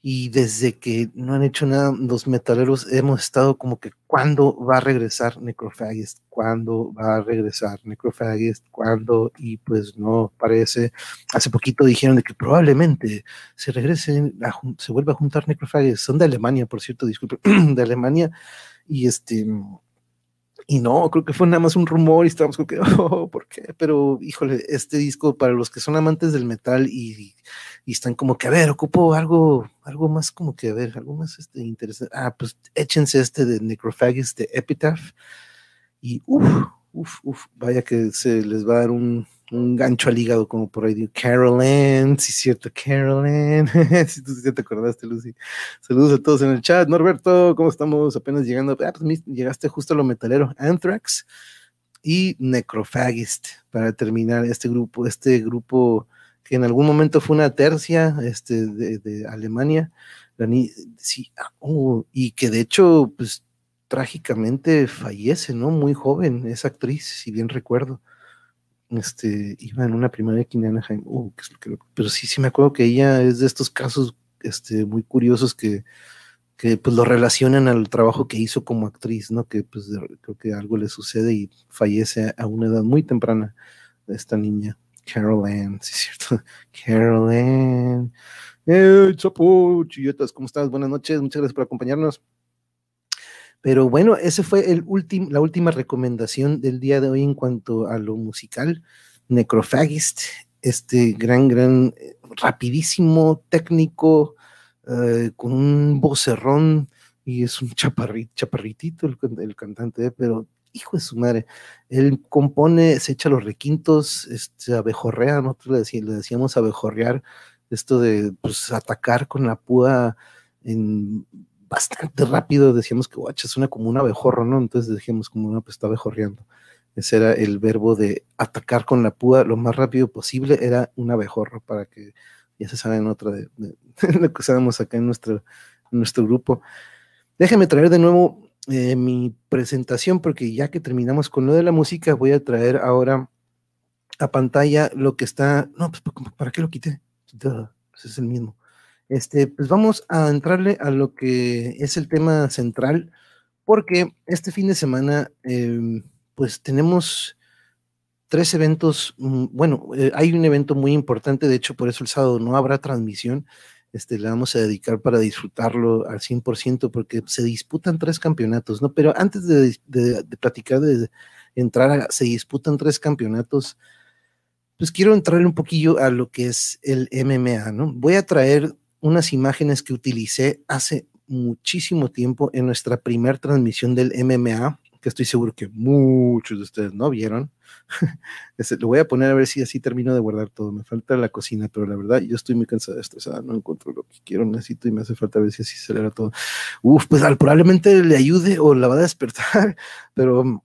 A: y desde que no han hecho nada los metaleros hemos estado como que cuándo va a regresar Necrophagist, cuándo va a regresar Necrophagist, cuándo y pues no parece. Hace poquito dijeron de que probablemente se regrese, se vuelva a juntar Necrophagist, son de Alemania, por cierto, disculpe, de Alemania. Y este y no, creo que fue nada más un rumor y estábamos como que, oh, ¿por qué? Pero, híjole, este disco, para los que son amantes del metal y, y están como que, a ver, ocupo algo, algo más como que, a ver, algo más este, interesante. Ah, pues échense este de Necrophagist de Epitaph. Y uff, uff, uff, vaya que se les va a dar un, un gancho al hígado, como por ahí Carol Ann, sí, cierto, Carol Ann, si tú sí te acordaste, Lucy. Saludos a todos en el chat. Norberto, ¿cómo estamos? Apenas llegando. Ah, pues llegaste justo a lo metalero. Anthrax y Necrophagist para terminar este grupo, este grupo que en algún momento fue una tercia este, de, Alemania, sí, ah, oh, y que de hecho, pues trágicamente fallece, ¿no? Muy joven, esa actriz, si bien recuerdo. Este, iba en una primaria aquí en Anaheim, uh, pero sí, sí me acuerdo que ella es de estos casos este, muy curiosos que, que pues lo relacionan al trabajo que hizo como actriz, ¿no? Que pues creo que algo le sucede y fallece a una edad muy temprana esta niña. Carol Ann, sí es cierto. Carol Ann. Eh, Chapo, chillotas, ¿cómo estás? Buenas noches, muchas gracias por acompañarnos. Pero bueno, ese fue el la última recomendación del día de hoy en cuanto a lo musical. Necrophagist, este gran, gran, eh, rapidísimo, técnico, eh, con un vocerrón y es un chaparrit, chaparritito el, el cantante, pero hijo de su madre, él compone, se echa los requintos, este, abejorrea, nosotros le, decíamos, le decíamos abejorrear, esto de pues, atacar con la púa en bastante rápido, decíamos que guacha, suena como un abejorro, ¿no? Entonces decíamos como una pues está abejorreando. Ese era el verbo de atacar con la púa lo más rápido posible, era un abejorro para que ya se saben otra de, lo que usábamos acá en nuestro, en nuestro grupo. Déjenme traer de nuevo eh, mi presentación, porque ya que terminamos con lo de la música, voy a traer ahora a pantalla lo que está. No, pues, ¿para qué lo quité? Pues es el mismo. Este, pues vamos a entrarle a lo que es el tema central, porque este fin de semana, em, pues tenemos tres eventos, mm, bueno, eh, hay un evento muy importante, de hecho por eso el sábado no habrá transmisión, este, le vamos a dedicar para disfrutarlo al 100% porque se disputan tres campeonatos, ¿no? Pero antes de, platicar, de entrar, a, se disputan tres campeonatos, pues quiero entrarle un poquillo a lo que es el MMA, ¿no? Voy a traer unas imágenes que utilicé hace muchísimo tiempo en nuestra primera transmisión del MMA, que estoy seguro que muchos de ustedes no vieron. lo voy a poner a ver si así termino de guardar todo. Me falta la cocina, pero la verdad yo estoy muy cansada, estresada, no encuentro lo que quiero, necesito y me hace falta ver si así acelera todo. Uf, pues probablemente le ayude o la va a despertar, pero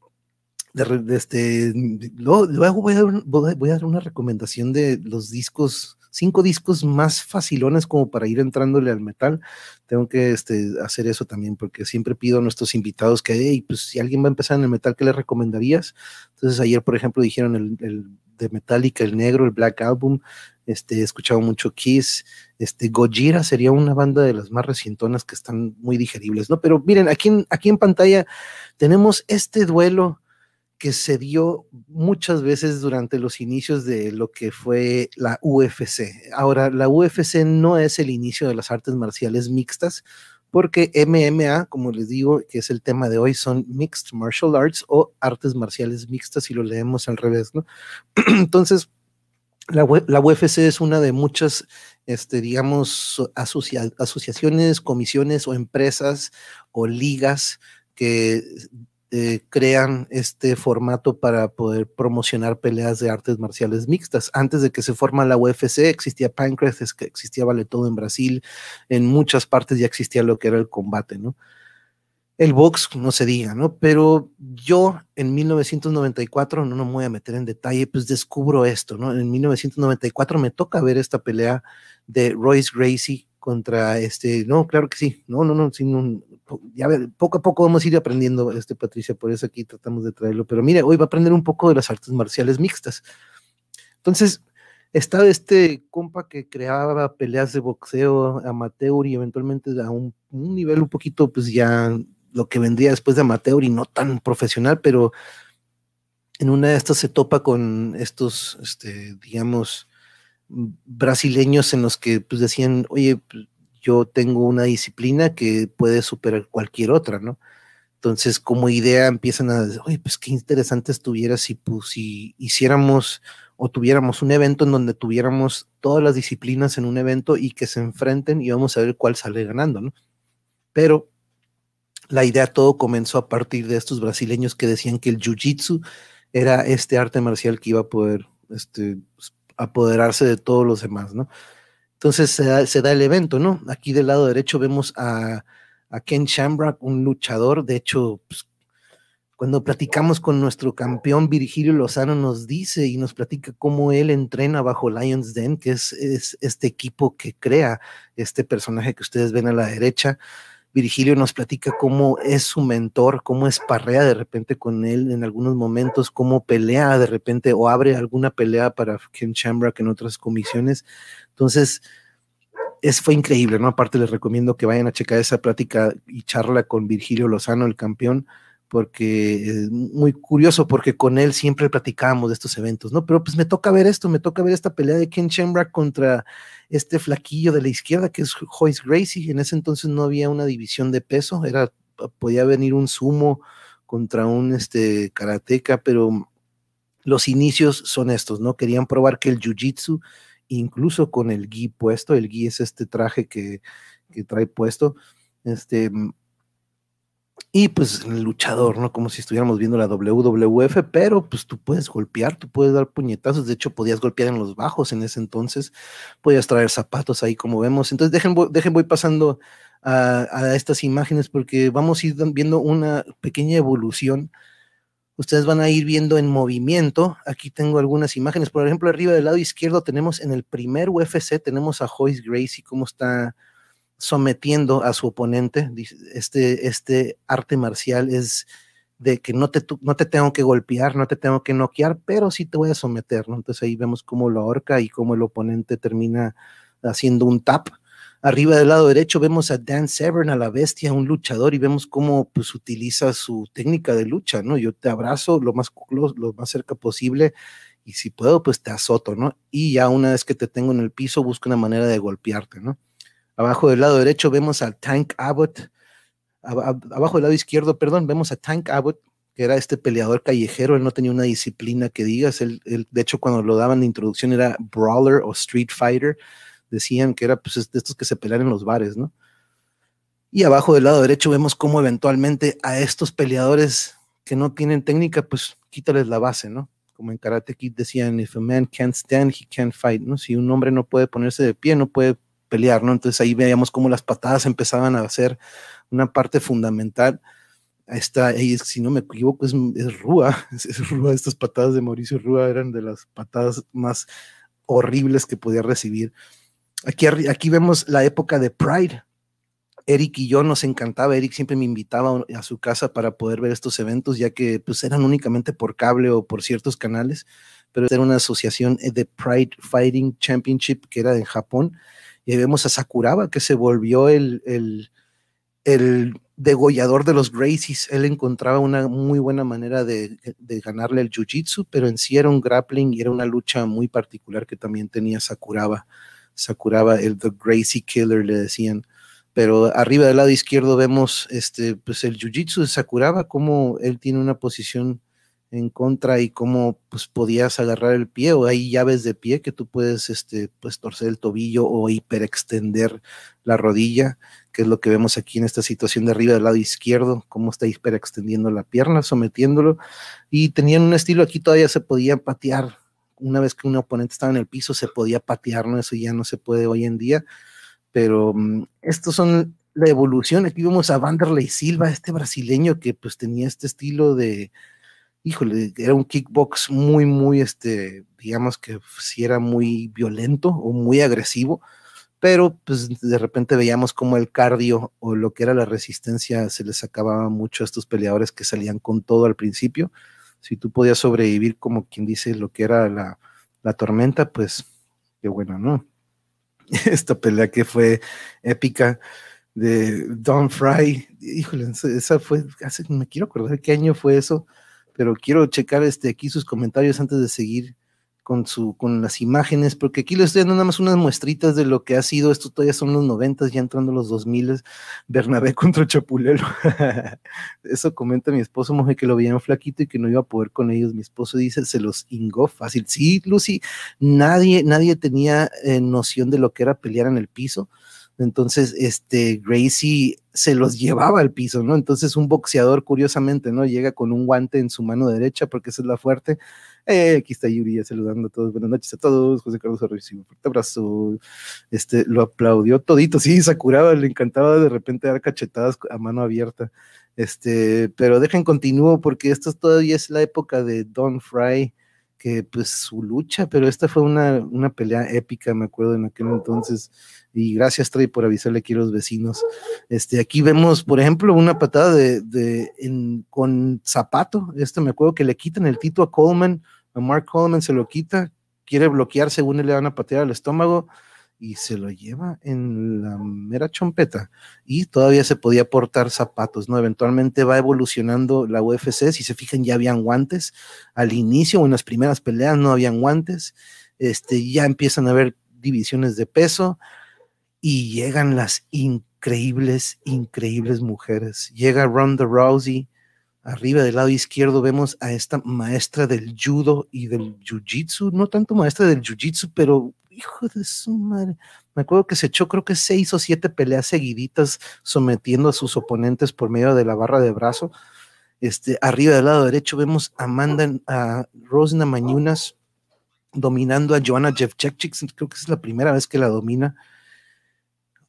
A: de, este, luego voy a, voy a dar una recomendación de los discos cinco discos más facilones como para ir entrándole al metal. Tengo que este, hacer eso también porque siempre pido a nuestros invitados que, hey, pues si alguien va a empezar en el metal, ¿qué le recomendarías? Entonces ayer, por ejemplo, dijeron el, de Metallica, el negro, el Black Album, este, he escuchado mucho Kiss, este, Gojira sería una banda de las más recientonas que están muy digeribles, ¿no? Pero miren, aquí aquí en pantalla tenemos este duelo que se dio muchas veces durante los inicios de lo que fue la UFC. Ahora, la UFC no es el inicio de las artes marciales mixtas, porque MMA, como les digo, que es el tema de hoy, son Mixed Martial Arts o artes marciales mixtas, si lo leemos al revés, ¿no? Entonces, la, UFC es una de muchas, este, digamos, asociaciones, comisiones o empresas o ligas que eh, crean este formato para poder promocionar peleas de artes marciales mixtas. Antes de que se forma la UFC, existía Pancrase, existía Vale Todo en Brasil, en muchas partes ya existía lo que era el combate, ¿no? El box, no se diga, ¿no? Pero yo en 1994, no, no me voy a meter en detalle, pues descubro esto, ¿no? En 1994 me toca ver esta pelea de Royce Gracie contra este, no, claro que sí, no, no, no, sin un, ya ver, poco a poco vamos a ir aprendiendo, este Patricia, por eso aquí tratamos de traerlo, pero mire, hoy va a aprender un poco de las artes marciales mixtas. Entonces, está este compa que creaba peleas de boxeo amateur y eventualmente a un, un, nivel un poquito, pues ya lo que vendría después de amateur y no tan profesional, pero en una de estas se topa con estos, este, digamos, brasileños en los que pues decían, oye, pues, yo tengo una disciplina que puede superar cualquier otra, ¿no? Entonces, como idea empiezan a decir, oye, pues qué interesante estuviera si, pues, si hiciéramos o tuviéramos un evento en donde tuviéramos todas las disciplinas en un evento y que se enfrenten y vamos a ver cuál sale ganando, ¿no? Pero la idea todo comenzó a partir de estos brasileños que decían que el jiu-jitsu era este arte marcial que iba a poder este, pues, apoderarse de todos los demás, ¿no? Entonces se da, el evento, ¿no? Aquí del lado derecho vemos a, Ken Shamrock, un luchador. De hecho, pues, cuando platicamos con nuestro campeón Virgilio Lozano, nos dice y nos platica cómo él entrena bajo Lions Den, que es, es este equipo que crea este personaje que ustedes ven a la derecha. Virgilio nos platica cómo es su mentor, cómo esparrea de repente con él en algunos momentos, cómo pelea de repente o abre alguna pelea para Ken Shamrock en otras comisiones. Entonces, es, fue increíble, ¿no? Aparte les recomiendo que vayan a checar esa plática y charla con Virgilio Lozano, el campeón, porque es muy curioso, porque con él siempre platicábamos de estos eventos, ¿no? Pero pues me toca ver esto, me toca ver esta pelea de Ken Shamrock contra este flaquillo de la izquierda que es Joyce Gracie. En ese entonces no había una división de peso, era, podía venir un sumo contra un este, karateca, pero los inicios son estos, ¿no? Querían probar que el jiu-jitsu, incluso con el gi puesto, el gi es este traje que, que trae puesto, este, y pues el luchador, ¿no? Como si estuviéramos viendo la WWF, pero pues tú puedes golpear, tú puedes dar puñetazos, de hecho podías golpear en los bajos en ese entonces, podías traer zapatos ahí como vemos, entonces dejen, dejen voy pasando a, a estas imágenes porque vamos a ir viendo una pequeña evolución ustedes van a ir viendo en movimiento. Aquí tengo algunas imágenes. Por ejemplo, arriba del lado izquierdo tenemos en el primer UFC, tenemos a Joyce Gracie, cómo está sometiendo a su oponente. Este, este arte marcial es de que no te, no te tengo que golpear, no te tengo que noquear, pero sí te voy a someter, ¿no? Entonces ahí vemos cómo lo ahorca y cómo el oponente termina haciendo un tap. Arriba del lado derecho vemos a Dan Severn, a la bestia, un luchador, y vemos cómo pues utiliza su técnica de lucha, ¿no? Yo te abrazo lo más, lo, lo más cerca posible y si puedo, pues te azoto, ¿no? Y ya una vez que te tengo en el piso, busco una manera de golpearte, ¿no? Abajo del lado derecho vemos al Tank Abbott. Abajo del lado izquierdo, perdón, vemos a Tank Abbott, que era este peleador callejero. Él no tenía una disciplina que digas. Él, de hecho, cuando lo daban de introducción era brawler o street fighter. Decían que era pues, de estos que se pelean en los bares, ¿no? Y abajo del lado derecho vemos cómo eventualmente a estos peleadores que no tienen técnica, pues quítales la base, ¿no? Como en Karate Kid decían, if a man can't stand, he can't fight, ¿no? Si un hombre no puede ponerse de pie, no puede pelear, ¿no? Entonces ahí veíamos cómo las patadas empezaban a ser una parte fundamental. Esta, si no me equivoco, es, es Rúa, es, Rúa, estas patadas de Mauricio Rúa eran de las patadas más horribles que podía recibir. Aquí, aquí vemos la época de Pride. Eric y yo nos encantaba, Eric siempre me invitaba a su casa para poder ver estos eventos, ya que pues eran únicamente por cable o por ciertos canales, pero era una asociación de Pride Fighting Championship que era en Japón, y ahí vemos a Sakuraba, que se volvió el, el, el degollador de los Gracies. Él encontraba una muy buena manera de, de, ganarle el Jiu-Jitsu, pero en sí era un grappling y era una lucha muy particular que también tenía Sakuraba. Sakuraba, el The Gracie Killer, le decían. Pero arriba del lado izquierdo vemos este, pues el Jiu-Jitsu de Sakuraba, como él tiene una posición en contra y cómo pues podías agarrar el pie o hay llaves de pie que tú puedes este pues torcer el tobillo o hiperextender la rodilla, que es lo que vemos aquí en esta situación de arriba del lado izquierdo, cómo está hiperextendiendo la pierna, sometiéndolo y tenían un estilo aquí todavía se podía patear una vez que un oponente estaba en el piso se podía patear. Eso ya no se puede hoy en día, pero um, estos son la evolución. Aquí vemos a Vanderlei Silva, este brasileño que pues tenía este estilo de, híjole, era un kickbox muy, muy, este, digamos que si era muy violento o muy agresivo, pero pues de repente veíamos como el cardio o lo que era la resistencia se les acababa mucho a estos peleadores que salían con todo al principio. Si tú podías sobrevivir como quien dice lo que era la, la tormenta, pues qué bueno, ¿no? Esta pelea que fue épica de Don Fry, híjole, esa fue, hace, me quiero acordar qué año fue eso, pero quiero checar este, aquí sus comentarios antes de seguir con, su, con las imágenes, porque aquí les estoy dando nada más unas muestritas de lo que ha sido, esto todavía son los noventas, ya entrando los dos miles, Bernabé contra Chapulelo. Eso comenta mi esposo, mujer, que lo veían flaquito y que no iba a poder con ellos. Mi esposo dice, se los ingó fácil. Sí, Lucy, nadie, nadie tenía eh, noción de lo que era pelear en el piso. Entonces, este, Gracie se los llevaba al piso, ¿no? Entonces, un boxeador, curiosamente, ¿no? Llega con un guante en su mano derecha, porque esa es la fuerte. Eh, aquí está Yuri saludando a todos. Buenas noches a todos. José Carlos un fuerte abrazo. Este, lo aplaudió todito. Sí, Sakuraba le encantaba de repente dar cachetadas a mano abierta. Este, pero dejen continúo porque esto todavía es la época de Don Fry que pues su lucha, pero esta fue una, una pelea épica, me acuerdo en aquel entonces, y gracias Trey por avisarle aquí a los vecinos. Este, aquí vemos, por ejemplo, una patada de, de con zapato, este me acuerdo que le quitan el tito a Coleman, a Mark Coleman se lo quita, quiere bloquear según le van a patear al estómago, y se lo lleva en la mera chompeta. Y todavía se podía portar zapatos, ¿no? Eventualmente va evolucionando la UFC, si se fijan ya habían guantes, al inicio en las primeras peleas no habían guantes, este, ya empiezan a haber divisiones de peso y llegan las increíbles, increíbles mujeres. Llega Ronda Rousey, arriba del lado izquierdo vemos a esta maestra del judo y del jiu-jitsu, no tanto maestra del jiu-jitsu, pero hijo de su madre. Me acuerdo que se echó creo que seis o siete peleas seguiditas sometiendo a sus oponentes por medio de la barra de brazo. Este, arriba del lado derecho vemos a Amanda, a Rosna Mañunas dominando a Joanna Jevchik, creo que es la primera vez que la domina.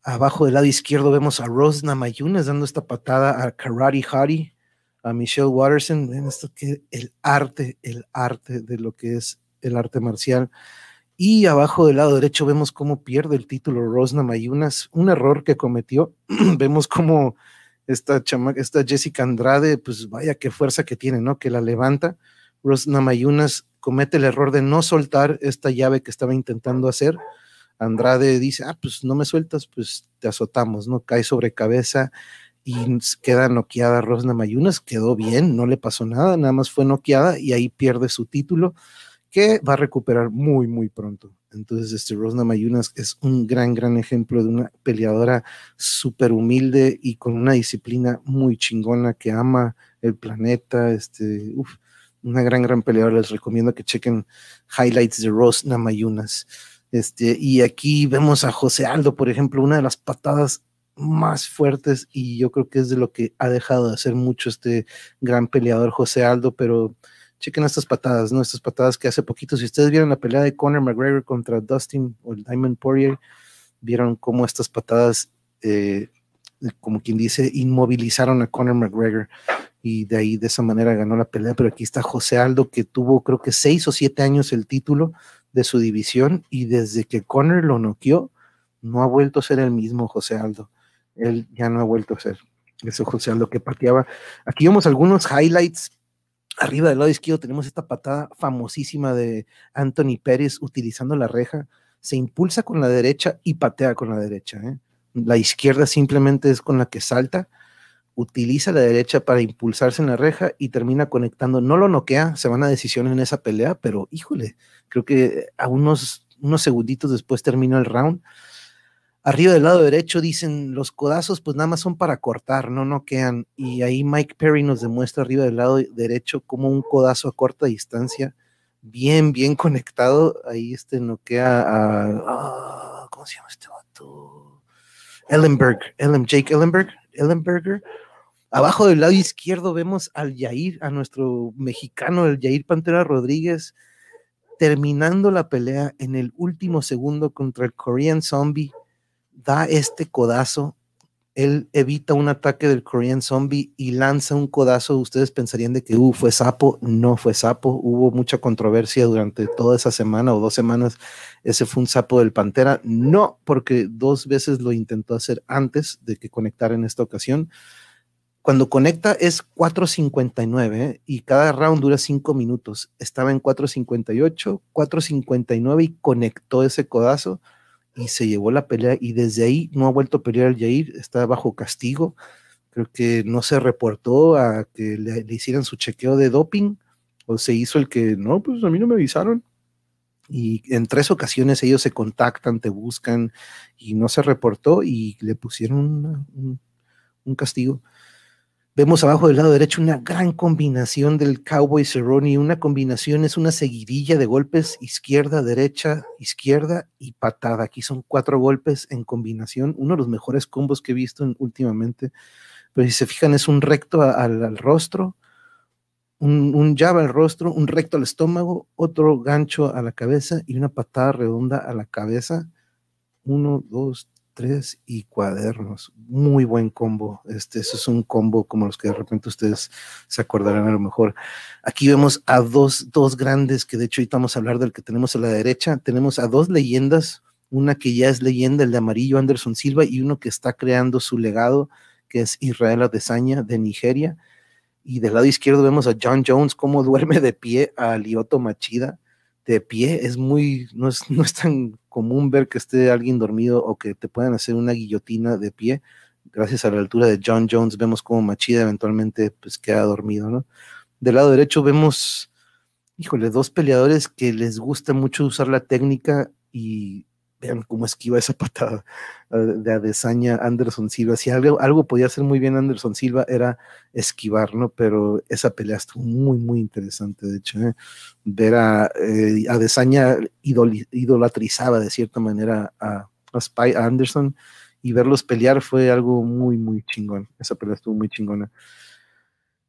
A: Abajo del lado izquierdo vemos a Rosna Mayunas dando esta patada a Karate Hari, a Michelle Watterson. Ven esto que el arte, el arte de lo que es el arte marcial. Y abajo del lado derecho vemos cómo pierde el título Rosna Mayunas, un error que cometió. vemos cómo esta esta Jessica Andrade, pues vaya qué fuerza que tiene, ¿no? Que la levanta. Rosna Mayunas comete el error de no soltar esta llave que estaba intentando hacer. Andrade dice, ah, pues no me sueltas, pues te azotamos, ¿no? Cae sobre cabeza y queda noqueada Rosna Mayunas, quedó bien, no le pasó nada, nada más fue noqueada y ahí pierde su título, que va a recuperar muy, muy pronto. Entonces, este Rosna Mayunas es un gran, gran ejemplo de una peleadora súper humilde y con una disciplina muy chingona que ama el planeta, este, uf, una gran, gran peleadora. Les recomiendo que chequen highlights de Rose Namayunas. Este, y aquí vemos a José Aldo, por ejemplo, una de las patadas más fuertes y yo creo que es de lo que ha dejado de hacer mucho este gran peleador José Aldo, pero chequen estas patadas, ¿no? Estas patadas que hace poquito, si ustedes vieron la pelea de Conor McGregor contra Dustin o el Diamond Poirier, vieron cómo estas patadas, eh, como quien dice, inmovilizaron a Conor McGregor y de ahí de esa manera ganó la pelea. Pero aquí está José Aldo, que tuvo creo que seis o siete años el título de su división y desde que Conor lo noqueó, no ha vuelto a ser el mismo José Aldo. Él ya no ha vuelto a ser ese José Aldo que pateaba. Aquí vemos algunos highlights. Arriba del lado izquierdo tenemos esta patada famosísima de Anthony Pérez utilizando la reja. Se impulsa con la derecha y patea con la derecha. ¿eh? La izquierda simplemente es con la que salta utiliza la derecha para impulsarse en la reja y termina conectando. No lo noquea, se van a decisión en esa pelea, pero híjole, creo que a unos, unos segunditos después termina el round. Arriba del lado derecho dicen los codazos, pues nada más son para cortar, no noquean. Y ahí Mike Perry nos demuestra arriba del lado derecho como un codazo a corta distancia, bien, bien conectado. Ahí este noquea a. ¿Cómo se llama este vato? Ellenberg, Ellen, Jake Ellenberg, Ellenberger Abajo del lado izquierdo vemos al Yair, a nuestro mexicano, el Yair Pantera Rodríguez, terminando la pelea en el último segundo contra el Korean Zombie. Da este codazo. Él evita un ataque del Korean Zombie y lanza un codazo. Ustedes pensarían de que uh, fue sapo. No fue sapo. Hubo mucha controversia durante toda esa semana o dos semanas. Ese fue un sapo del Pantera. No, porque dos veces lo intentó hacer antes de que conectara en esta ocasión cuando conecta es 4.59 ¿eh? y cada round dura 5 minutos. Estaba en 4.58, 4.59 y conectó ese codazo y se llevó la pelea y desde ahí no ha vuelto a pelear el Jair, está bajo castigo. Creo que no se reportó a que le, le hicieran su chequeo de doping o se hizo el que, no, pues a mí no me avisaron. Y en tres ocasiones ellos se contactan, te buscan y no se reportó y le pusieron un, un castigo. Vemos abajo del lado derecho una gran combinación del Cowboy Cerrone. Una combinación es una seguidilla de golpes izquierda, derecha, izquierda y patada. Aquí son cuatro golpes en combinación. Uno de los mejores combos que he visto últimamente. Pero si se fijan, es un recto al, rostro, un, un jab al rostro, un recto al estómago, otro gancho a la cabeza y una patada redonda a la cabeza. Uno, dos, tres y cuadernos. Muy buen combo. Este, eso es un combo como los que de repente ustedes se acordarán a lo mejor. Aquí vemos a dos, dos grandes, que de hecho ahorita vamos a hablar del que tenemos a la derecha. Tenemos a dos leyendas, una que ya es leyenda, el de amarillo Anderson Silva, y uno que está creando su legado, que es Israel Adesanya de Nigeria. Y del lado izquierdo vemos a John Jones, cómo duerme de pie a Lioto Machida de pie. Es muy, no es, no es tan común ver que esté alguien dormido o que te puedan hacer una guillotina de pie. Gracias a la altura de John Jones vemos como Machida eventualmente pues queda dormido, ¿no? Del lado derecho vemos, híjole, dos peleadores que les gusta mucho usar la técnica y vean cómo esquiva esa patada eh, de Adesanya Anderson Silva. Si algo, algo podía hacer muy bien Anderson Silva era esquivar, ¿no? Pero esa pelea estuvo muy, muy interesante, de hecho. ¿eh? Ver a eh, Adesanya idolatrizaba de cierta manera a, a Spy Anderson y verlos pelear fue algo muy, muy chingón. Esa pelea estuvo muy chingona.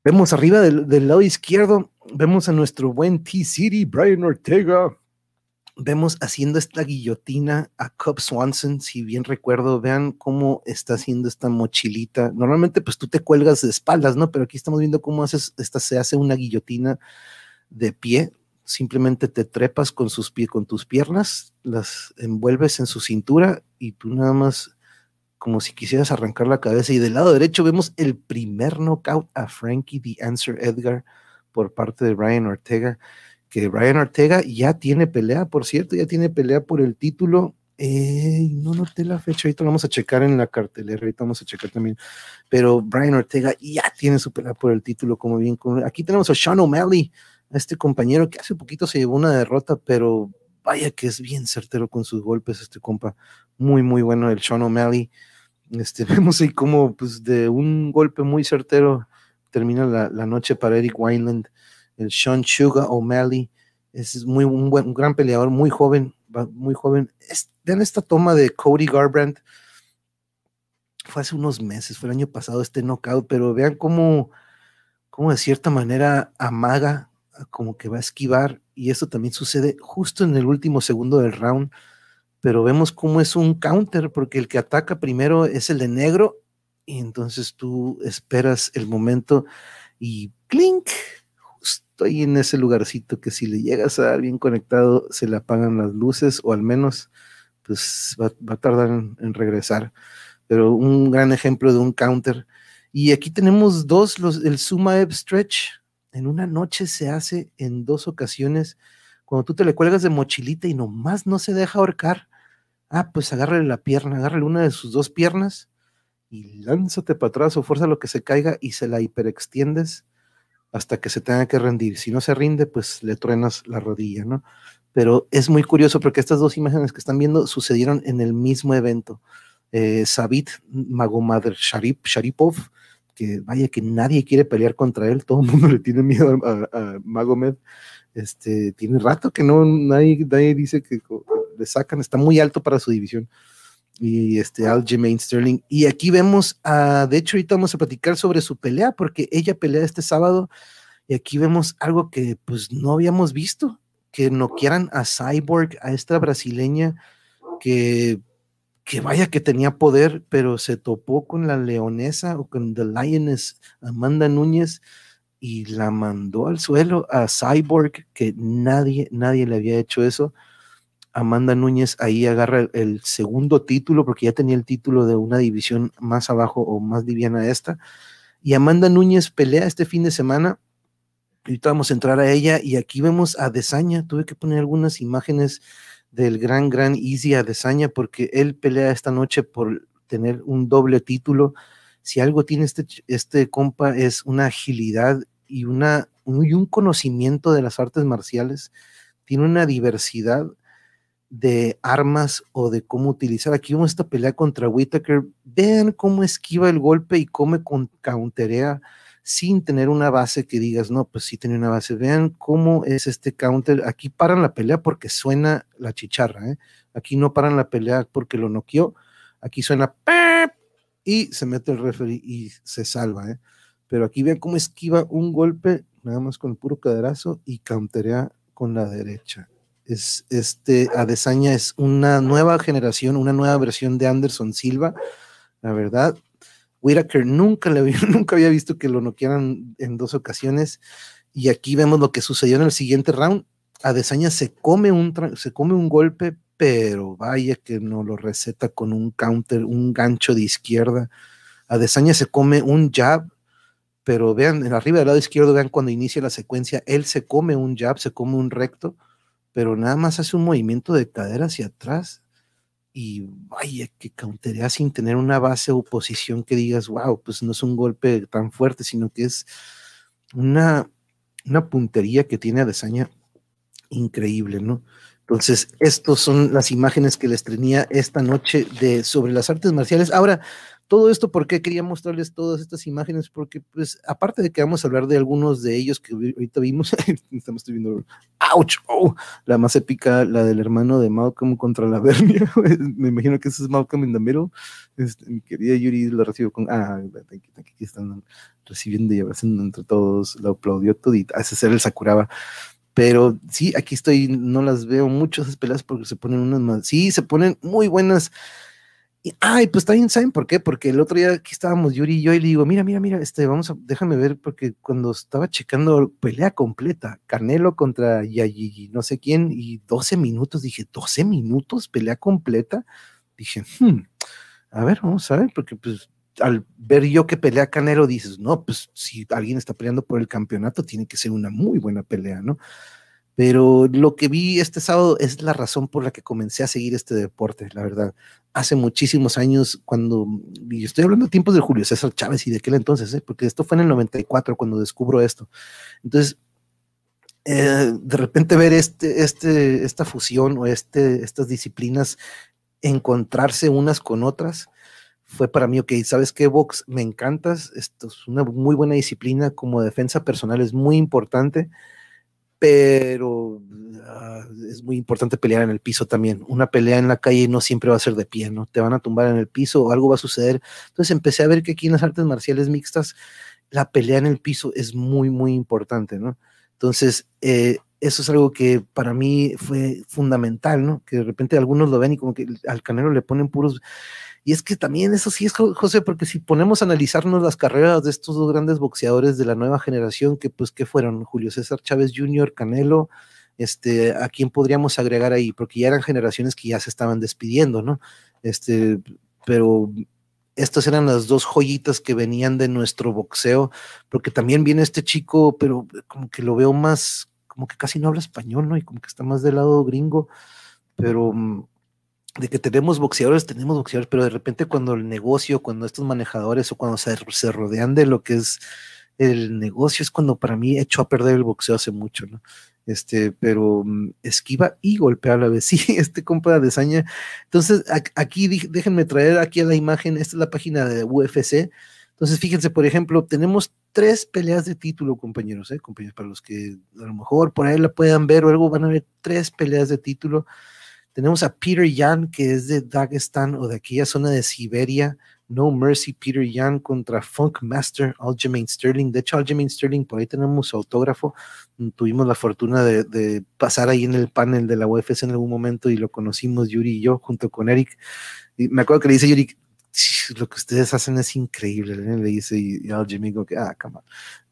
A: Vemos arriba del, del lado izquierdo, vemos a nuestro buen T-City, Brian Ortega, vemos haciendo esta guillotina a Cub Swanson, si bien recuerdo, vean cómo está haciendo esta mochilita. Normalmente pues tú te cuelgas de espaldas, ¿no? Pero aquí estamos viendo cómo haces, esta se hace una guillotina de pie, simplemente te trepas con sus pies, con tus piernas, las envuelves en su cintura y tú nada más como si quisieras arrancar la cabeza. Y del lado derecho vemos el primer knockout a Frankie the Answer Edgar por parte de Brian Ortega que Brian Ortega ya tiene pelea, por cierto, ya tiene pelea por el título. Eh, no noté la fecha, ahorita vamos a checar en la cartelera, ahorita vamos a checar también. Pero Brian Ortega ya tiene su pelea por el título, como bien. Aquí tenemos a Sean O'Malley, a este compañero que hace poquito se llevó una derrota, pero vaya que es bien certero con sus golpes, este compa. Muy, muy bueno el Sean O'Malley. Este, vemos ahí como pues, de un golpe muy certero termina la, la noche para Eric Wineland el Sean Sugar O'Malley, es muy un, buen, un gran peleador, muy joven, muy joven. vean esta toma de Cody Garbrandt, fue hace unos meses, fue el año pasado este knockout, pero vean cómo, cómo de cierta manera amaga, como que va a esquivar, y eso también sucede justo en el último segundo del round, pero vemos cómo es un counter, porque el que ataca primero es el de negro, y entonces tú esperas el momento y clink, estoy en ese lugarcito que si le llegas a dar bien conectado, se le apagan las luces o al menos pues va, a tardar en, regresar. Pero un gran ejemplo de un counter. Y aquí tenemos dos, los, el Suma Ebb Stretch. En una noche se hace en dos ocasiones. Cuando tú te le cuelgas de mochilita y nomás no se deja ahorcar, ah, pues agárrale la pierna, agárrale una de sus dos piernas y lánzate para atrás o fuerza lo que se caiga y se la hiperextiendes hasta que se tenga que rendir. Si no se rinde, pues le truenas la rodilla, ¿no? Pero es muy curioso porque estas dos imágenes que están viendo sucedieron en el mismo evento. Eh, Sabit Magomadr Sharipov, que vaya que nadie quiere pelear contra él, todo el mundo le tiene miedo a, Magomed. Este, tiene rato que no, nadie, nadie dice que le sacan, está muy alto para su división y este Aljamain Sterling. Y aquí vemos, a, de hecho, ahorita vamos a platicar sobre su pelea, porque ella pelea este sábado, y aquí vemos algo que pues no habíamos visto, que no quieran a Cyborg, a esta brasileña que, que vaya que tenía poder, pero se topó con la leonesa o con The Lioness, Amanda Núñez, y la mandó al suelo a Cyborg, que nadie, nadie le había hecho eso Amanda Núñez ahí agarra el, segundo título, porque ya tenía el título de una división más abajo o más liviana esta. Y Amanda Núñez pelea este fin de semana. Ahorita vamos a entrar a ella y aquí vemos a Desaña. Tuve que poner algunas imágenes del gran, gran Easy Desaña porque él pelea esta noche por tener un doble título. Si algo tiene este, este compa es una agilidad y, una, y un conocimiento de las artes marciales. Tiene una diversidad de armas o de cómo utilizar. Aquí vemos esta pelea contra Whitaker. Vean cómo esquiva el golpe y cómo counterea sin tener una base que digas, no, pues sí tiene una base. Vean cómo es este counter. Aquí paran la pelea porque suena la chicharra. ¿eh? Aquí no paran la pelea porque lo noqueó. Aquí suena y se mete el referee y se salva. ¿eh? Pero aquí vean cómo esquiva un golpe, nada más con el puro caderazo y counterea con la derecha es este Adesanya es una nueva generación, una nueva versión de Anderson Silva, la verdad. Whitaker nunca le nunca había visto que lo noquearan en dos ocasiones y aquí vemos lo que sucedió en el siguiente round. Adesanya se come un se come un golpe, pero vaya que no lo receta con un counter, un gancho de izquierda. Adesanya se come un jab, pero vean, en arriba del lado izquierdo, vean cuando inicia la secuencia, él se come un jab, se come un recto pero nada más hace un movimiento de cadera hacia atrás y vaya que counterea sin tener una base o posición que digas, wow, pues no es un golpe tan fuerte, sino que es una, una puntería que tiene Adesanya increíble, ¿no? Entonces, estas son las imágenes que les tenía esta noche de sobre las artes marciales. Ahora, todo esto, ¿por qué quería mostrarles todas estas imágenes? Porque, pues, aparte de que vamos a hablar de algunos de ellos que ahorita vimos, estamos viendo, ¡ouch! Oh, la más épica, la del hermano de Malcolm contra la Bernia. Me imagino que ese es Malcolm in the. Este, mi querida Yuri lo recibo con, ah, aquí están recibiendo y abrazando entre todos, lo aplaudió y hace ser el Sakuraba. Pero sí, aquí estoy, no las veo mucho esas peleas porque se ponen unas más, sí, se ponen muy buenas ay, pues también saben por qué, porque el otro día aquí estábamos Yuri y yo y le digo, mira, mira, mira, este, vamos a, déjame ver, porque cuando estaba checando pelea completa, Canelo contra Yayi, no sé quién, y 12 minutos, dije, 12 minutos, pelea completa, dije, hmm, a ver, vamos a ver, porque pues al ver yo que pelea Canelo, dices, no, pues si alguien está peleando por el campeonato, tiene que ser una muy buena pelea, ¿no? Pero lo que vi este sábado es la razón por la que comencé a seguir este deporte, la verdad. Hace muchísimos años, cuando, y estoy hablando de tiempos de Julio César Chávez y de aquel entonces, ¿eh? porque esto fue en el 94 cuando descubro esto. Entonces, eh, de repente ver este, este, esta fusión o este, estas disciplinas encontrarse unas con otras, fue para mí, ok, ¿sabes qué, Box? Me encantas, esto es una muy buena disciplina, como defensa personal es muy importante, pero ah, es muy importante pelear en el piso también. Una pelea en la calle no siempre va a ser de pie, ¿no? Te van a tumbar en el piso o algo va a suceder. Entonces empecé a ver que aquí en las artes marciales mixtas la pelea en el piso es muy, muy importante, ¿no? Entonces, eh, eso es algo que para mí fue fundamental, ¿no? Que de repente algunos lo ven y como que al canelo le ponen puros y es que también eso sí es, José, porque si ponemos a analizarnos las carreras de estos dos grandes boxeadores de la nueva generación, que pues, ¿qué fueron? Julio César Chávez Jr., Canelo, este, ¿a quién podríamos agregar ahí? Porque ya eran generaciones que ya se estaban despidiendo, ¿no? Este, pero estas eran las dos joyitas que venían de nuestro boxeo, porque también viene este chico, pero como que lo veo más, como que casi no habla español, ¿no? Y como que está más del lado gringo, pero mm, de que tenemos boxeadores, tenemos boxeadores, pero de repente cuando el negocio, cuando estos manejadores o cuando se, rodean de lo que es el negocio, es cuando para mí hecho a perder el boxeo hace mucho, ¿no? Este, pero mm, esquiva y golpea la vez. Sí, este compa de Saña. Entonces, aquí déjenme traer aquí a la imagen, esta es la página de UFC. Entonces, fíjense, por ejemplo, tenemos tres peleas de título, compañeros, ¿eh? compañeros, para los que a lo mejor por ahí la puedan ver o algo, van a ver tres peleas de título. Tenemos a Peter Yan, que es de Dagestan o de aquella zona de Siberia. No Mercy, Peter Yan contra Funk Master, Aljamain Sterling. De hecho, Aljamain Sterling, por ahí tenemos su autógrafo. Tuvimos la fortuna de, pasar ahí en el panel de la UFC en algún momento y lo conocimos Yuri y yo junto con Eric. Y me acuerdo que le dice Yuri, lo que ustedes hacen es increíble, le dice y, Aljamain que, ah, come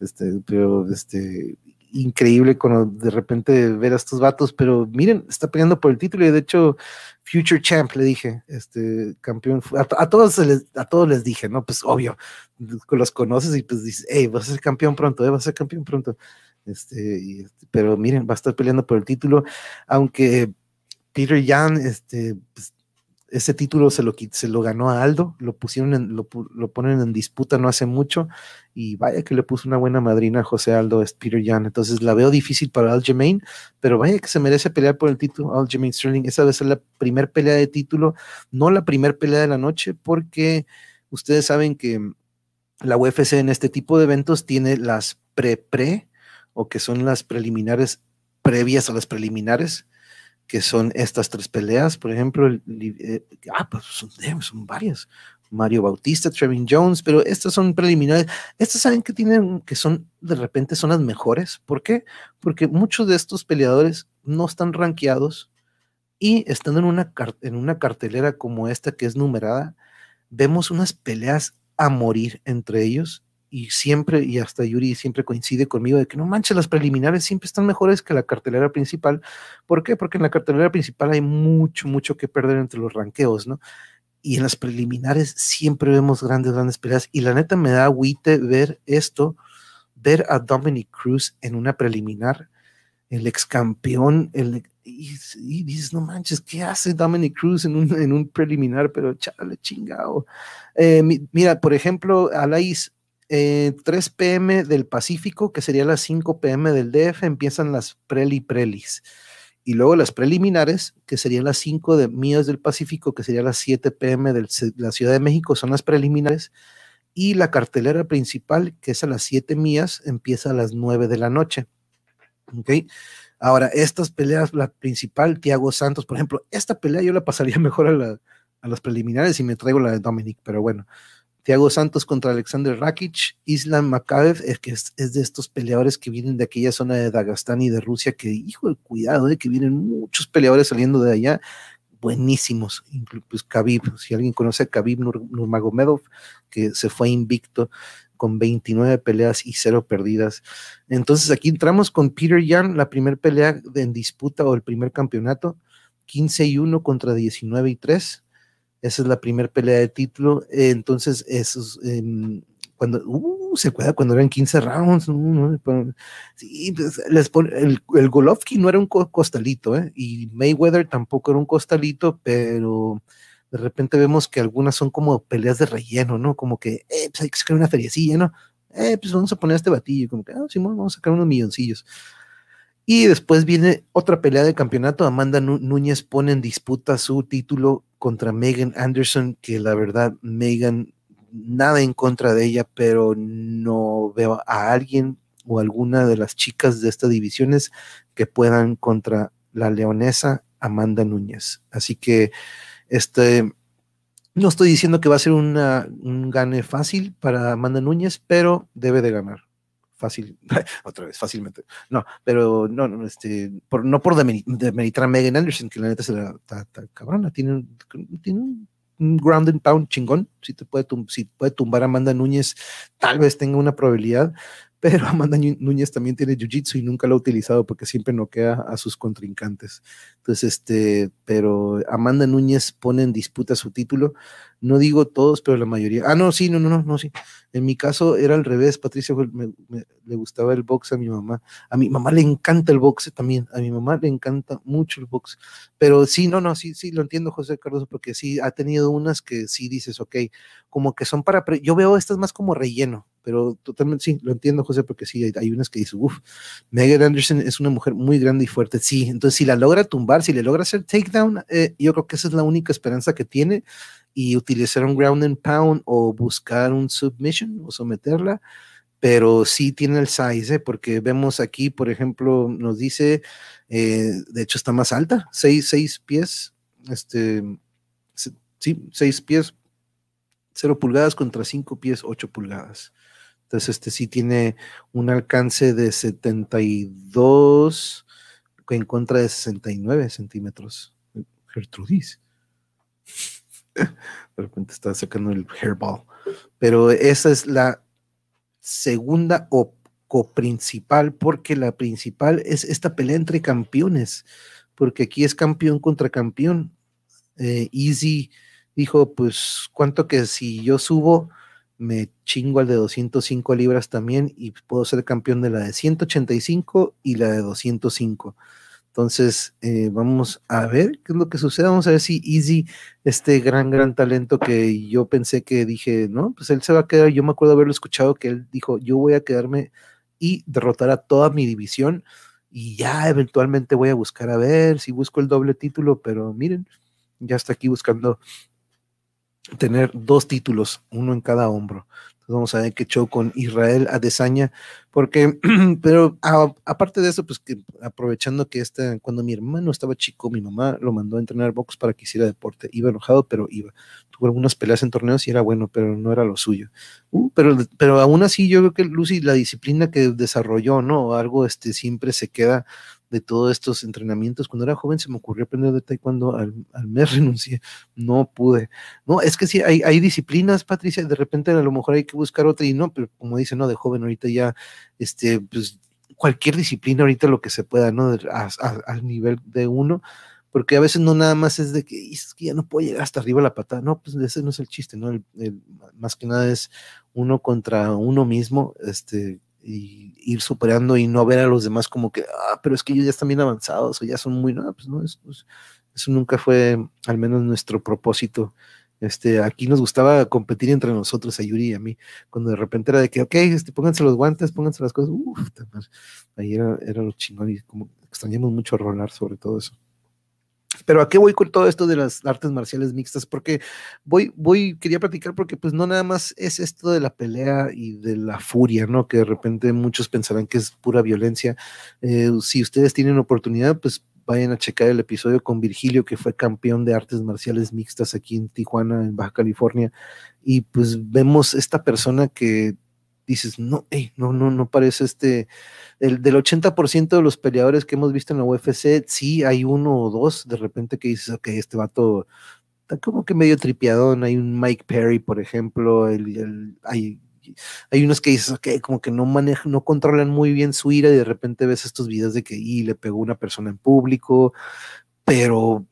A: Este, pero este, increíble cuando de repente ver a estos vatos, pero miren, está peleando por el título y de hecho Future Champ le dije, este campeón, a, todos les, a todos les dije, ¿no? Pues obvio, los conoces y pues dices, hey, vas a ser campeón pronto, eh, vas a ser campeón pronto. Este, este, pero miren, va a estar peleando por el título, aunque Peter Yan, este, pues, ese título se lo, se lo ganó a Aldo, lo pusieron en, lo, ponen en disputa no hace mucho, y vaya que le puso una buena madrina a José Aldo, es Peter Yan. Entonces la veo difícil para Aljamain, pero vaya que se merece pelear por el título. Aljamain Sterling, esa debe ser la primera pelea de título, no la primera pelea de la noche, porque ustedes saben que la UFC en este tipo de eventos tiene las pre-pre, o que son las preliminares previas a las preliminares que son estas tres peleas, por ejemplo, eh, ah, pues son, son, varias. Mario Bautista, Trevin Jones, pero estas son preliminares. Estas saben que tienen, que son, de repente son las mejores. ¿Por qué? Porque muchos de estos peleadores no están rankeados y estando en una, en una cartelera como esta que es numerada, vemos unas peleas a morir entre ellos y siempre, y hasta Yuri siempre coincide conmigo de que no manches, las preliminares siempre están mejores que la cartelera principal. ¿Por qué? Porque en la cartelera principal hay mucho, mucho que perder entre los ranqueos, ¿no? Y en las preliminares siempre vemos grandes, grandes peleas. Y la neta me da agüite ver esto, ver a Dominic Cruz en una preliminar, el ex campeón, el, y, dices, no manches, ¿qué hace Dominic Cruz en un, en un preliminar? Pero chale, chingado. Eh, mira, por ejemplo, Alais 3 eh, pm del Pacífico, que sería las 5 pm del DF, empiezan las preli prelis. Y luego las preliminares, que serían las 5 de millas del Pacífico, que serían las 7 pm de la Ciudad de México, son las preliminares. Y la cartelera principal, que es a las 7 millas, empieza a las 9 de la noche. ¿Ok? Ahora, estas peleas, la principal, Tiago Santos, por ejemplo, esta pelea yo la pasaría mejor a, a las preliminares y me traigo la de Dominic, pero bueno. Tiago Santos contra Alexander Rakic, Islam Makabev, es que es, de estos peleadores que vienen de aquella zona de Dagestán y de Rusia, que, hijo, de cuidado, eh, que vienen muchos peleadores saliendo de allá, buenísimos, pues Khabib, si alguien conoce a Khabib Nurmagomedov, que se fue invicto con 29 peleas y cero perdidas. Entonces aquí entramos con Peter Yan, la primera pelea en disputa o el primer campeonato, 15 y 1 contra 19 y 3. Esa es la primera pelea de título. entonces, esos, em, cuando, uh, se acuerda cuando eran 15 rounds, sí, pues, les el, el, Golovkin no era un costalito, ¿eh? y Mayweather tampoco era un costalito, pero de repente vemos que algunas son como peleas de relleno, ¿no? Como que, eh, pues hay que sacar una feriecilla, ¿no? Eh, pues vamos a poner este batillo, como que, ah, sí, vamos a sacar unos milloncillos. Y después viene otra pelea de campeonato. Amanda Núñez pone en disputa su título contra Megan Anderson, que la verdad, Megan, nada en contra de ella, pero no veo a alguien o alguna de las chicas de estas divisiones que puedan contra la leonesa Amanda Núñez. Así que este, no estoy diciendo que va a ser una, un gane fácil para Amanda Núñez, pero debe de ganar fácil, otra vez, fácilmente. No, pero no, no, este, por, no por demeritar a Megan Anderson, que la neta se la está, cabrona, tiene, tiene un, ground and pound chingón, si te puede, si puede tumbar a Amanda Núñez, tal vez tenga una probabilidad, pero Amanda Núñez también tiene jiu-jitsu y nunca lo ha utilizado porque siempre noquea a sus contrincantes. Entonces, este, pero Amanda Núñez pone en disputa su título. No digo todos, pero la mayoría. Ah, no, sí, no, no, no, no, sí. En mi caso era al revés. Patricia le gustaba el box a mi mamá. A mi mamá le encanta el boxe también. A mi mamá le encanta mucho el box. Pero sí, no, no, sí, sí, lo entiendo, José Cardoso, porque sí ha tenido unas que sí dices, ok, como que son para. Yo veo estas más como relleno pero totalmente sí, lo entiendo, José, porque sí, hay, unas que dicen, uff, Megan Anderson es una mujer muy grande y fuerte, sí, entonces si la logra tumbar, si le logra hacer takedown, eh, yo creo que esa es la única esperanza que tiene y utilizar un ground and pound o buscar un submission o someterla, pero sí tiene el size, ¿eh? porque vemos aquí, por ejemplo, nos dice, eh, de hecho está más alta, 6, 6 pies, este, sí, 6 pies, 0 pulgadas contra 5 pies, 8 pulgadas. Entonces, este sí tiene un alcance de 72 en contra de 69 centímetros. Gertrudis. De repente está sacando el hairball. Pero esa es la segunda o coprincipal, porque la principal es esta pelea entre campeones, porque aquí es campeón contra campeón. Eh, Easy dijo, pues, ¿cuánto que si yo subo me chingo al de 205 libras también y puedo ser campeón de la de 185 y la de 205. Entonces, eh, vamos a ver qué es lo que sucede. Vamos a ver si Easy, este gran, gran talento que yo pensé que dije, no, pues él se va a quedar. Yo me acuerdo haberlo escuchado que él dijo, yo voy a quedarme y derrotar a toda mi división y ya eventualmente voy a buscar a ver si busco el doble título, pero miren, ya está aquí buscando tener dos títulos, uno en cada hombro. Vamos a ver qué show con Israel Adesanya, porque, pero aparte de eso, pues que aprovechando que este, cuando mi hermano estaba chico, mi mamá lo mandó a entrenar box para que hiciera deporte. Iba enojado, pero iba. Tuvo algunas peleas en torneos y era bueno, pero no era lo suyo. Uh, pero, pero aún así, yo creo que Lucy, la disciplina que desarrolló, ¿no? Algo este, siempre se queda de todos estos entrenamientos. Cuando era joven se me ocurrió aprender de taekwondo, al, al mes renuncié, no pude. No, es que sí, hay, hay disciplinas, Patricia, de repente a lo mejor hay que buscar otra y no, pero como dice, no, de joven ahorita ya, este, pues cualquier disciplina ahorita lo que se pueda, ¿no? al nivel de uno, porque a veces no nada más es de que, es que ya no puedo llegar hasta arriba la patada, no, pues ese no es el chiste, ¿no? más que nada es uno contra uno mismo, este, y ir superando y no ver a los demás como que, ah, pero es que ellos ya están bien avanzados o ya son muy, no, pues no, eso nunca fue al menos nuestro propósito Este, aquí nos gustaba competir entre nosotros, a Yuri y a mí, cuando de repente era de que, ok, este, pónganse los guantes, pónganse las cosas, Uf, ahí era, era lo chingón y como extrañamos mucho rolar sobre todo eso. Pero a qué voy con todo esto de las artes marciales mixtas, porque voy, voy, quería platicar porque pues no nada más es esto de la pelea y de la furia, ¿no? Que de repente muchos pensarán que es pura violencia. Eh, si ustedes tienen oportunidad, pues vayan a checar el episodio con Virgilio, que fue campeón de artes marciales mixtas aquí en Tijuana, en Baja California, y pues vemos esta persona que dices, no, no, no, no parece este, el, del 80% de los peleadores que hemos visto en la UFC, sí hay uno o dos de repente que dices, ok, este vato está como que medio tripiadón, hay un Mike Perry, por ejemplo, el, hay, hay unos que dices, ok, como que no manejan, no controlan muy bien su ira y de repente ves estos videos de que y le pegó una persona en público, pero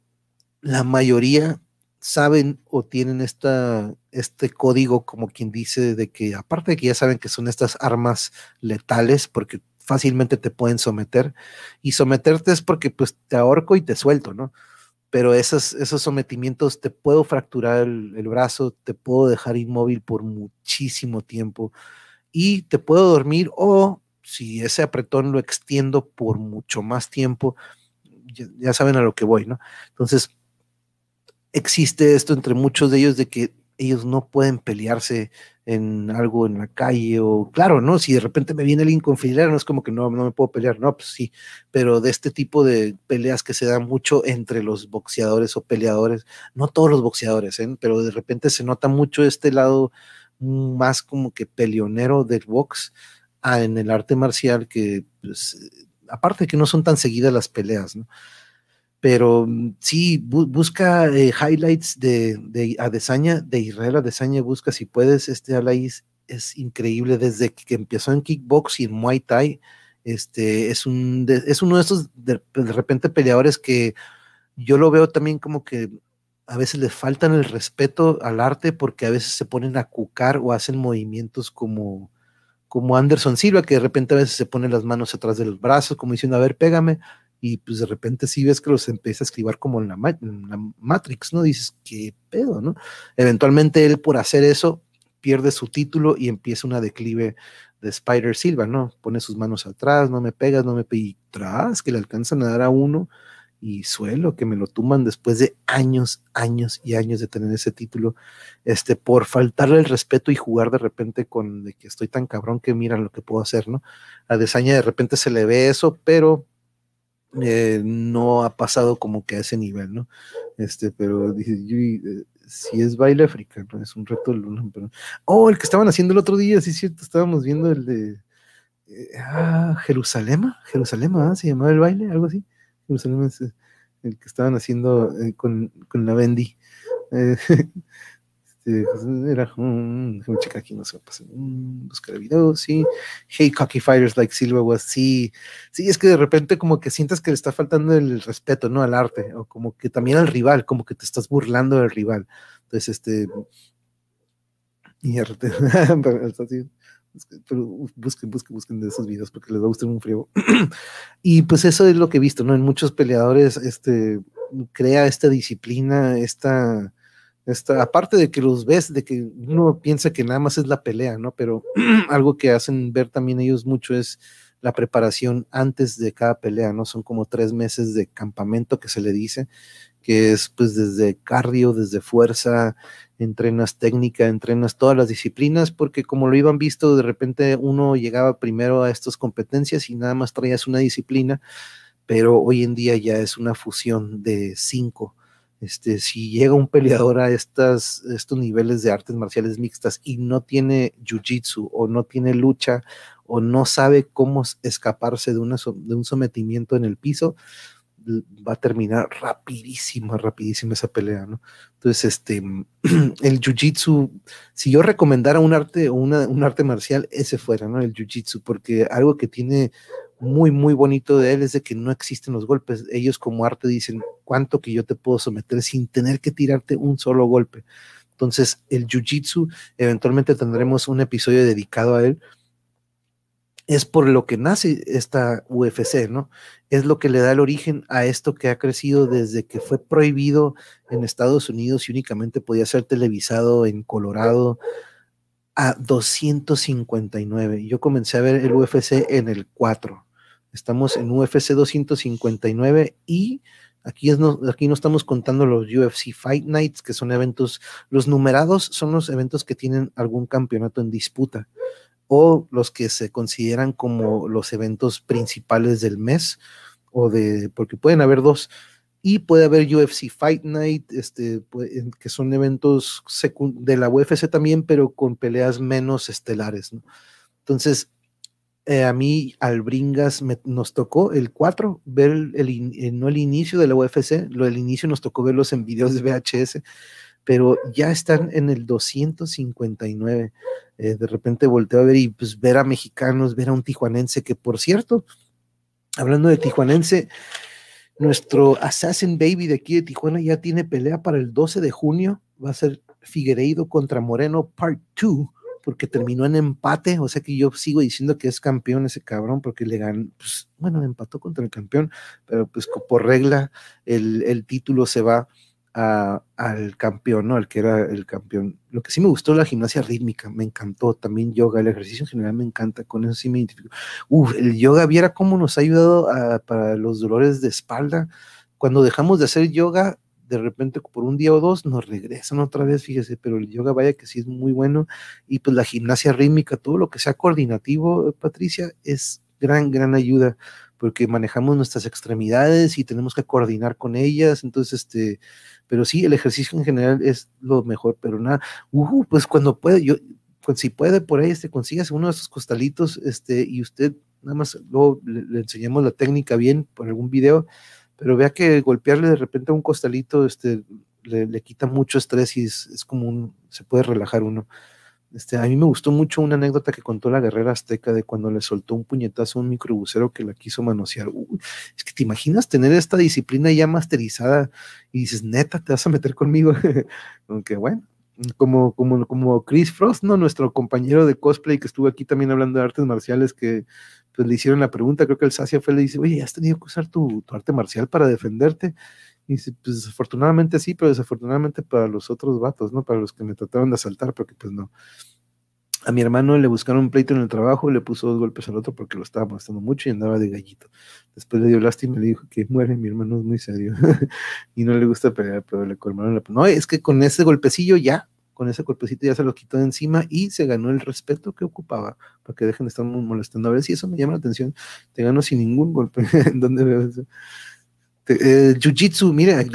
A: la mayoría saben o tienen esta, este código, como quien dice, de que aparte de que ya saben que son estas armas letales, porque fácilmente te pueden someter, y someterte es porque pues te ahorco y te suelto, ¿no? Pero esos, esos sometimientos te puedo fracturar el, brazo, te puedo dejar inmóvil por muchísimo tiempo y te puedo dormir o si ese apretón lo extiendo por mucho más tiempo, ya, ya saben a lo que voy, ¿no? Entonces, existe esto entre muchos de ellos de que ellos no pueden pelearse en algo en la calle o claro, ¿no? Si de repente me viene alguien con filera, no es como que no, no me puedo pelear, no, pues sí, pero de este tipo de peleas que se dan mucho entre los boxeadores o peleadores, no todos los boxeadores, ¿eh? pero de repente se nota mucho este lado más como que peleonero del box ah, en el arte marcial que, pues, aparte de que no son tan seguidas las peleas, ¿no? Pero mm, sí, busca eh, highlights de, de de Israel Adesanya, busca si puedes, este Alaís es increíble desde que empezó en kickbox y en Muay Thai, este, es, un es uno de esos de, repente peleadores que yo lo veo también como que a veces le faltan el respeto al arte porque a veces se ponen a cucar o hacen movimientos como, como Anderson Silva, que de repente a veces se pone las manos atrás de los brazos, como diciendo, a ver, pégame, y pues de repente sí ves que los empieza a escribir como en la, Matrix, ¿no? Dices, qué pedo, ¿no? Eventualmente él por hacer eso pierde su título y empieza una declive de Spider Silva, ¿no? Pone sus manos atrás, no me pegas, no me pegas, tras, que le alcanzan a dar a uno y suelo que me lo tuman después de años, años y años de tener ese título, este, por faltarle el respeto y jugar de repente con de que estoy tan cabrón que mira lo que puedo hacer, ¿no? A Desaña de repente se le ve eso, pero eh, no ha pasado como que a ese nivel, ¿no? Este, pero dije, eh, si es baile africano, es un reto de luna, pero... Oh, el que estaban haciendo el otro día, sí es cierto, estábamos viendo el de... Eh, ah, Jerusalén, Jerusalén, ¿ah? Se llamaba el baile, algo así. Jerusalén es el que estaban haciendo con, con, la Bendy. Este, era un, checar aquí, no se me pasa, buscar el video, sí, hey, cocky fighters like Silva was, sí, sí, es que de repente como que sientes que le está faltando el respeto, ¿no? Al arte, o como que también al rival, como que te estás burlando del rival, entonces, este, y pero busquen, busquen, busquen de esos videos porque les va a gustar un frío. y pues eso es lo que he visto, ¿no? En muchos peleadores, este, crea esta disciplina, esta aparte de que los ves, de que uno piensa que nada más es la pelea, ¿no? Pero algo que hacen ver también ellos mucho es la preparación antes de cada pelea, ¿no? Son como tres meses de campamento que se le dice, que es pues desde cardio, desde fuerza, entrenas técnica, entrenas todas las disciplinas, porque como lo iban visto, de repente uno llegaba primero a estas competencias y nada más traías una disciplina, pero hoy en día ya es una fusión de cinco este, si llega un peleador a estas, estos niveles de artes marciales mixtas y no tiene jiu-jitsu o no tiene lucha o no sabe cómo escaparse de, una, de un sometimiento en el piso, va a terminar rapidísima, rapidísima esa pelea, ¿no? Entonces, este, el jiu-jitsu, si yo recomendara un arte o un arte marcial, ese fuera, ¿no? El jiu-jitsu, porque algo que tiene muy, muy bonito de él es de que no existen los golpes. Ellos como arte dicen cuánto que yo te puedo someter sin tener que tirarte un solo golpe. Entonces, el Jiu-Jitsu, eventualmente tendremos un episodio dedicado a él. es por lo que nace esta UFC, ¿no? Es lo que le da el origen a esto que ha crecido desde que fue prohibido en Estados Unidos y únicamente podía ser televisado en Colorado a 259. Yo comencé a ver el UFC en el 4. Estamos en UFC 259 y aquí, es no, aquí no estamos contando los UFC Fight Nights, que son eventos, los numerados son los eventos que tienen algún campeonato en disputa o los que se consideran como los eventos principales del mes, o de, porque pueden haber dos, y puede haber UFC Fight Night, este, que son eventos de la UFC también, pero con peleas menos estelares. ¿no? Entonces, eh, a mí, al Bringas, nos tocó el 4, ver el, eh, no el inicio de la UFC, lo del inicio nos tocó verlos en videos de VHS, pero ya están en el 259. Eh, de repente volteo a ver y pues ver a mexicanos, ver a un tijuanense, que por cierto, hablando de tijuanense, nuestro Assassin Baby de aquí de Tijuana ya tiene pelea para el 12 de junio, va a ser Figueiredo contra Moreno Part 2 porque terminó en empate, o sea que yo sigo diciendo que es campeón ese cabrón, porque le ganó, pues, bueno, empató contra el campeón, pero pues por regla el, el título se va al campeón, ¿no? Al que era el campeón. Lo que sí me gustó la gimnasia rítmica, me encantó. También yoga, el ejercicio en general me encanta, con eso sí me el yoga, viera cómo nos ha ayudado para los dolores de espalda. Cuando dejamos de hacer yoga, de repente por un día o dos nos regresan otra vez, fíjese, pero el yoga vaya que sí es muy bueno. Y pues la gimnasia rítmica, todo lo que sea coordinativo, Patricia, es gran, gran ayuda porque manejamos nuestras extremidades y tenemos que coordinar con ellas. Entonces, este, pero sí, el ejercicio en general es lo mejor, pero nada, uh, pues cuando puede, yo, pues si puede por ahí, este, consigas uno de esos costalitos, este, y usted nada más luego le, enseñamos la técnica bien por algún video, pero vea que golpearle de repente a un costalito, este, le, quita mucho estrés y es, es como un, se puede relajar uno. Este, a mí me gustó mucho una anécdota que contó la guerrera azteca de cuando le soltó un puñetazo a un microbusero que la quiso manosear. es que te imaginas tener esta disciplina ya masterizada y dices, neta, te vas a meter conmigo. Aunque bueno, como, como, como Chris Frost, ¿no? Nuestro compañero de cosplay que estuvo aquí también hablando de artes marciales, que pues, le hicieron la pregunta, creo que el Sacia fue, le dice, oye, ¿has tenido que usar tu, tu arte marcial para defenderte? Y pues desafortunadamente sí, pero desafortunadamente para los otros vatos, ¿no? Para los que me trataron de asaltar, porque pues no. A mi hermano le buscaron un pleito en el trabajo, le puso dos golpes al otro porque lo estaba molestando mucho y andaba de gallito. Después le dio lástima y le dijo que muere, mi hermano es muy serio y no le gusta pelear, pero le colmaron la... No, es que con ese golpecillo ya, con ese golpecito ya se lo quitó de encima y se ganó el respeto que ocupaba para que dejen de estar molestando. A ver si eso me llama la atención. Te gano sin ningún golpe. ¿Dónde veo eso? Eh, Jiu-Jitsu, mire,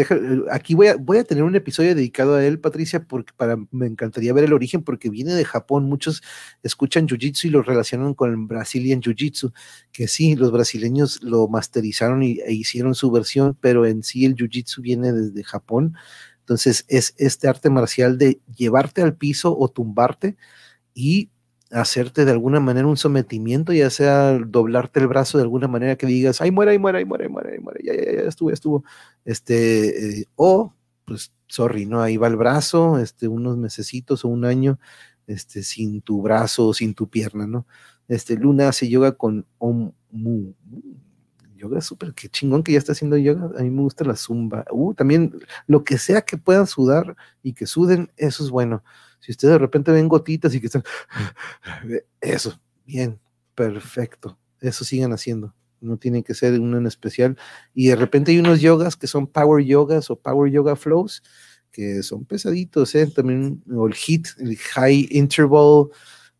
A: aquí voy a, voy a tener un episodio dedicado a él, Patricia, porque para, me encantaría ver el origen, porque viene de Japón. Muchos escuchan Jiu-Jitsu y lo relacionan con el Brazilian Jiu-Jitsu, que sí, los brasileños lo masterizaron y, e hicieron su versión, pero en sí el Jiu-Jitsu viene desde Japón. Entonces es este arte marcial de llevarte al piso o tumbarte y hacerte de alguna manera un sometimiento, ya sea doblarte el brazo de alguna manera que digas, ay, muere, ay, muere, ay, muere, ya, ya, ya estuvo, estuvo. Este, eh, o, pues, sorry, ¿no? Ahí va el brazo, este, unos mesecitos o un año, este, sin tu brazo o sin tu pierna, ¿no? Este, Luna hace yoga con Om Mu. Yoga súper, qué chingón que ya está haciendo yoga. A mí me gusta la zumba. Uh, también lo que sea que puedan sudar y que suden, eso es bueno. Si ustedes de repente ven gotitas y que están, eso, bien, perfecto, eso sigan haciendo. No tiene que ser uno en especial. Y de repente hay unos yogas que son power yogas o power yoga flows, que son pesaditos, ¿eh? También, o el HIT, el high interval,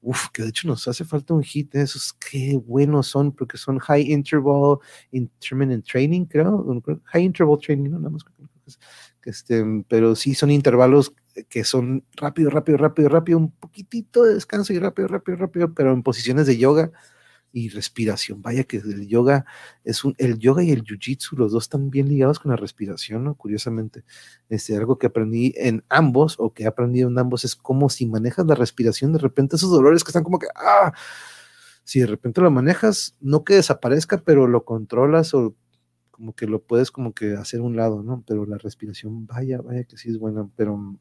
A: Uf, que de hecho nos hace falta un hit de esos, qué buenos son, porque son high interval intermittent training, creo, high interval training, no nada más que este, pero sí son intervalos que son rápido, rápido, rápido, rápido, un poquitito de descanso y rápido, rápido, rápido, pero en posiciones de yoga y respiración. Vaya que el yoga es un, el yoga y el jiu-jitsu, los dos están bien ligados con la respiración, ¿no? Curiosamente, este, algo que aprendí en ambos o que he aprendido en ambos es como si manejas la respiración, de repente esos dolores que están como que, ah, si de repente lo manejas, no que desaparezca, pero lo controlas o como que lo puedes como que hacer un lado, ¿no? Pero la respiración, vaya, vaya que sí es buena, pero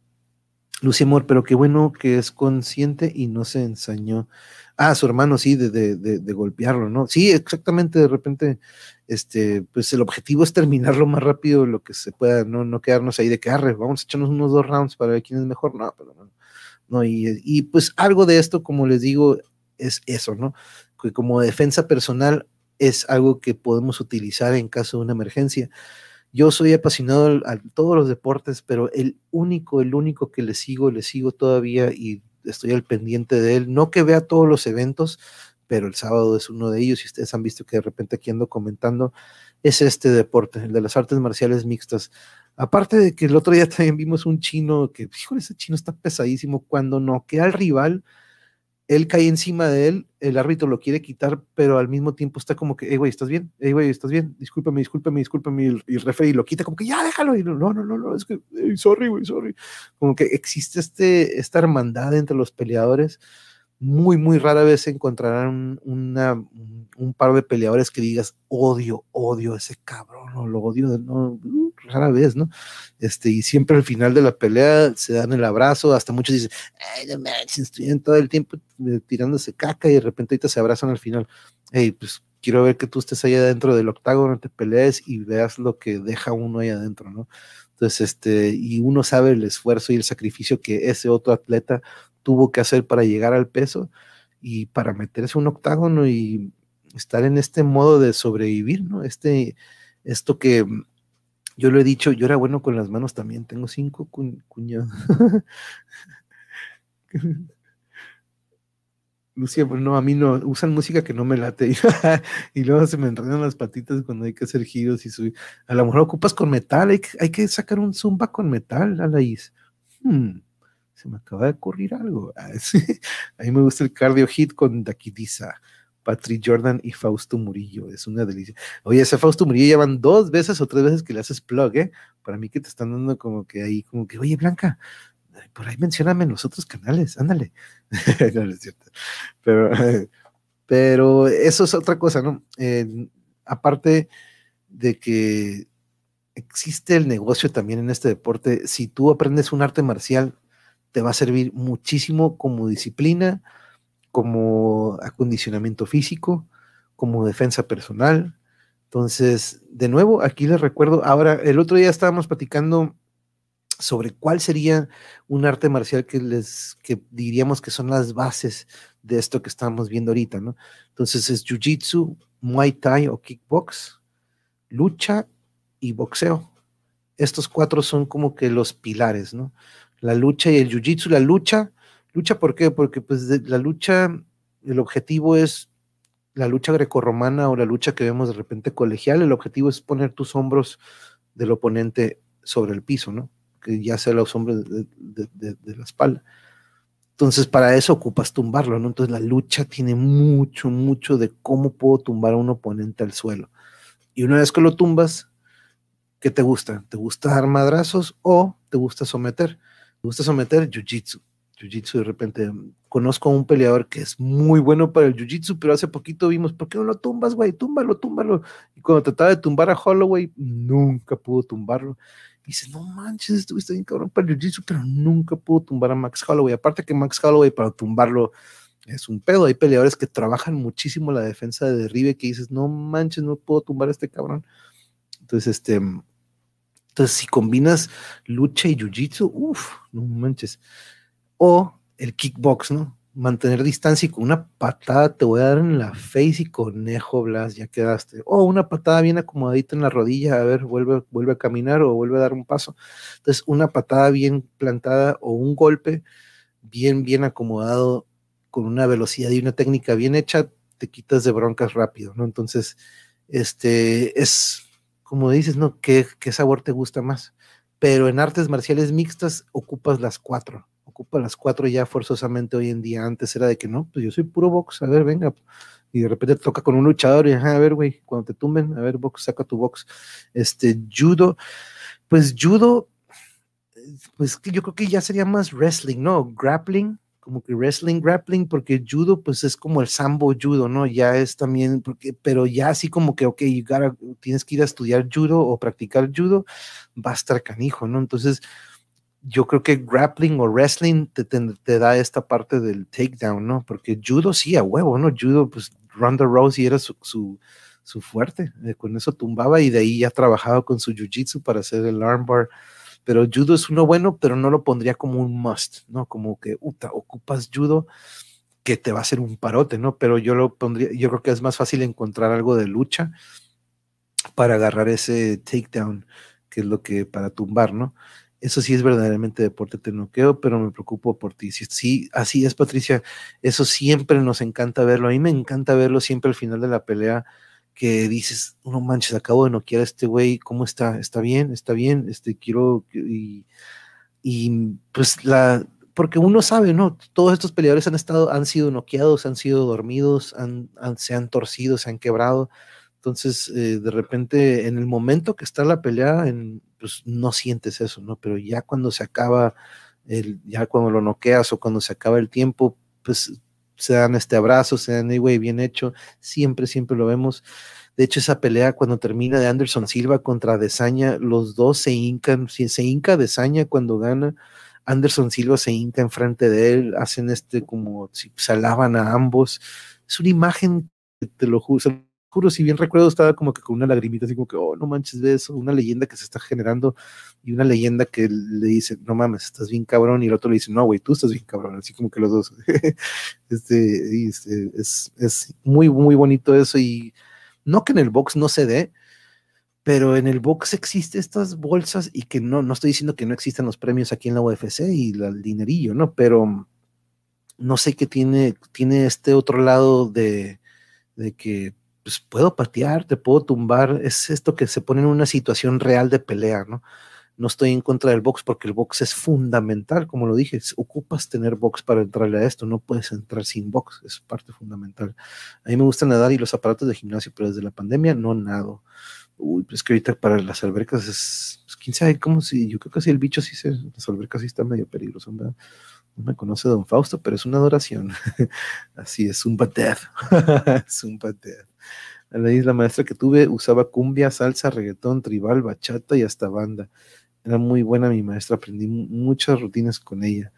A: Lucy Amor, pero qué bueno que es consciente y no se ensañó. Ah, su hermano, sí, de, de, de, golpearlo, ¿no? Sí, exactamente, de repente, este, pues el objetivo es terminar lo más rápido lo que se pueda, no, no quedarnos ahí de que, arre, vamos a echarnos unos dos rounds para ver quién es mejor, no, pero no, no y, y pues algo de esto, como les digo, es eso, ¿no? Que como defensa personal es algo que podemos utilizar en caso de una emergencia. Yo soy apasionado a todos los deportes, pero el único, el único que le sigo, le sigo todavía y estoy al pendiente de él. No que vea todos los eventos, pero el sábado es uno de ellos y ustedes han visto que de repente aquí ando comentando, es este deporte, el de las artes marciales mixtas. Aparte de que el otro día también vimos un chino que, híjole, ese chino está pesadísimo cuando noquea al rival él cae encima de él, el árbitro lo quiere quitar, pero al mismo tiempo está como que, hey, güey, ¿estás bien? Hey, güey, ¿estás bien? Discúlpame, discúlpame, discúlpame. Y el, referee lo quita como que, ya, déjalo. Y no, no, no, no, es que, sorry, güey, sorry. Como que existe este, esta hermandad entre los peleadores muy, muy rara vez encontrarán una, un par de peleadores que digas, odio, odio a ese cabrón, o lo odio, no, rara vez, ¿no? Este, y siempre al final de la pelea se dan el abrazo, hasta muchos dicen, ay, no manches, estuvieron todo el tiempo eh, tirándose caca y de repente ahorita se abrazan al final. Hey, pues quiero ver que tú estés ahí adentro del octágono, te pelees y veas lo que deja uno ahí adentro, ¿no? Entonces, este, y uno sabe el esfuerzo y el sacrificio que ese otro atleta tuvo que hacer para llegar al peso y para meterse un octágono y estar en este modo de sobrevivir, ¿no? Este, esto que yo lo he dicho, yo era bueno con las manos también, tengo cinco cuñados. Lucía, pues no, a mí no, usan música que no me late y luego se me enredan las patitas cuando hay que hacer giros y subir. A lo mejor ocupas con metal, hay, hay que sacar un zumba con metal, Alaís. Hmm se me acaba de ocurrir algo. Ah, a mí me gusta el cardio hit con Dakidiza, Patrick Jordan y Fausto Murillo. Es una delicia. Oye, ese Fausto Murillo llevan dos veces o tres veces que le haces plug, ¿eh? Para mí que te están dando como que ahí, como que, oye, Blanca, por ahí mencioname en los otros canales, ándale. no, es cierto. Pero, pero eso es otra cosa, ¿no? aparte de que existe el negocio también en este deporte, si tú aprendes un arte marcial, te va a servir muchísimo como disciplina, como acondicionamiento físico, como defensa personal. Entonces, de nuevo, aquí les recuerdo, ahora, el otro día estábamos platicando sobre cuál sería un arte marcial que les, que diríamos que son las bases de esto que estamos viendo ahorita, ¿no? Entonces es Jiu-Jitsu, Muay Thai o Kickbox, lucha y boxeo. Estos cuatro son como que los pilares, ¿no? La lucha y el jiu-jitsu. La lucha, lucha ¿por qué? Porque pues la lucha, el objetivo es la lucha grecorromana o la lucha que vemos de repente colegial, el objetivo es poner tus hombros del oponente sobre el piso, ¿no? Que ya sea los hombros de, de, la espalda. Entonces, para eso ocupas tumbarlo, ¿no? Entonces, la lucha tiene mucho, mucho de cómo puedo tumbar a un oponente al suelo. Y una vez que lo tumbas, ¿qué te gusta? ¿Te gusta dar madrazos o te gusta someter? Me gusta someter jiu-jitsu. Jiu-jitsu de repente conozco a un peleador que es muy bueno para el jiu-jitsu, pero hace poquito vimos, ¿por qué no lo tumbas, güey? Túmbalo, túmbalo. Y cuando trataba de tumbar a Holloway, nunca pudo tumbarlo. Y dice, no manches, estuviste bien cabrón para el jiu-jitsu, pero nunca pudo tumbar a Max Holloway. Aparte que Max Holloway para tumbarlo es un pedo. Hay peleadores que trabajan muchísimo la defensa de derribe que dices, no manches, no puedo tumbar a este cabrón. Entonces, este, entonces, si combinas lucha y jiu-jitsu, uff, no manches. O el kickbox, ¿no? Mantener distancia y con una patada te voy a dar en la face y conejo, Blas, ya quedaste. O una patada bien acomodadita en la rodilla, a ver, vuelve, vuelve a caminar o vuelve a dar un paso. Entonces, una patada bien plantada o un golpe bien, bien acomodado con una velocidad y una técnica bien hecha, te quitas de broncas rápido, ¿no? Entonces, este es como dices, ¿no? ¿Qué, ¿Qué, sabor te gusta más? Pero en artes marciales mixtas ocupas las cuatro, ocupas las cuatro ya forzosamente hoy en día. Antes era de que no, pues yo soy puro box, a ver, venga. Y de repente te toca con un luchador y, a ver, güey, cuando te tumben, a ver, box, saca tu box. Este, judo, pues judo, pues yo creo que ya sería más wrestling, ¿no? Grappling, como que wrestling, grappling, porque judo, pues es como el sambo judo, ¿no? Ya es también, porque, pero ya así como que, ok, tienes que ir a estudiar judo o practicar judo, va a estar canijo, ¿no? Entonces, yo creo que grappling o wrestling te, te, da esta parte del takedown, ¿no? Porque judo sí, a huevo, ¿no? Judo, pues Ronda Rousey era su, su, su fuerte, eh, con eso tumbaba y de ahí ya trabajaba con su jiu-jitsu para hacer el armbar. Pero judo es uno bueno, pero no lo pondría como un must, ¿no? Como que, uta, ocupas judo que te va a hacer un parote, ¿no? Pero yo lo pondría, yo creo que es más fácil encontrar algo de lucha para agarrar ese takedown, que es lo que para tumbar, ¿no? Eso sí es verdaderamente deporte te noqueo, pero me preocupo por ti. Sí, así es, Patricia. Eso siempre nos encanta verlo. A mí me encanta verlo siempre al final de la pelea que dices, no manches, acabo de noquear a este güey, ¿cómo está? ¿Está bien? ¿Está bien? Este, quiero, y, y pues la, porque uno sabe, ¿no? Todos estos peleadores han estado, han sido noqueados, han sido dormidos, han, se han torcido, se han quebrado. Entonces, eh, de repente, en el momento que está la pelea, en, pues no sientes eso, ¿no? Pero ya cuando se acaba, el, ya cuando lo noqueas o cuando se acaba el tiempo, pues se dan este abrazo, se dan, güey, bien hecho, siempre, siempre lo vemos. De hecho, esa pelea cuando termina de Anderson Silva contra Desaña, los dos se hincan, se hinca Desaña cuando gana, Anderson Silva se hinca enfrente de él, hacen este como, se alaban a ambos. Es una imagen, te lo juro, juro, si bien recuerdo, estaba como que con una lagrimita, así como que, oh, no manches de eso, una leyenda que se está generando y una leyenda que le dice, no mames, estás bien cabrón, y el otro le dice, no, güey, tú estás bien cabrón, así como que los dos. este, este, es, es muy, muy bonito eso y no que en el box no se dé, pero en el box existe estas bolsas y que no, no estoy diciendo que no existan los premios aquí en la UFC y el dinerillo, ¿no? Pero no sé qué tiene, tiene este otro lado de, de que pues puedo patear, te puedo tumbar, es esto que se pone en una situación real de pelea, ¿no? No estoy en contra del box porque el box es fundamental, como lo dije, ocupas tener box para entrarle a esto, no puedes entrar sin box, es parte fundamental. A mí me gusta nadar y los aparatos de gimnasio, pero desde la pandemia no nado. Uy, pues que ahorita para las albercas es, pues, quién sabe cómo si, yo creo que si el bicho sí se, las albercas sí están medio peligrosas, ¿verdad? Me conoce don Fausto, pero es una adoración. Así es, un death. es un death. En la maestra que tuve usaba cumbia, salsa, reggaetón, tribal, bachata y hasta banda. Era muy buena mi maestra, aprendí muchas rutinas con ella.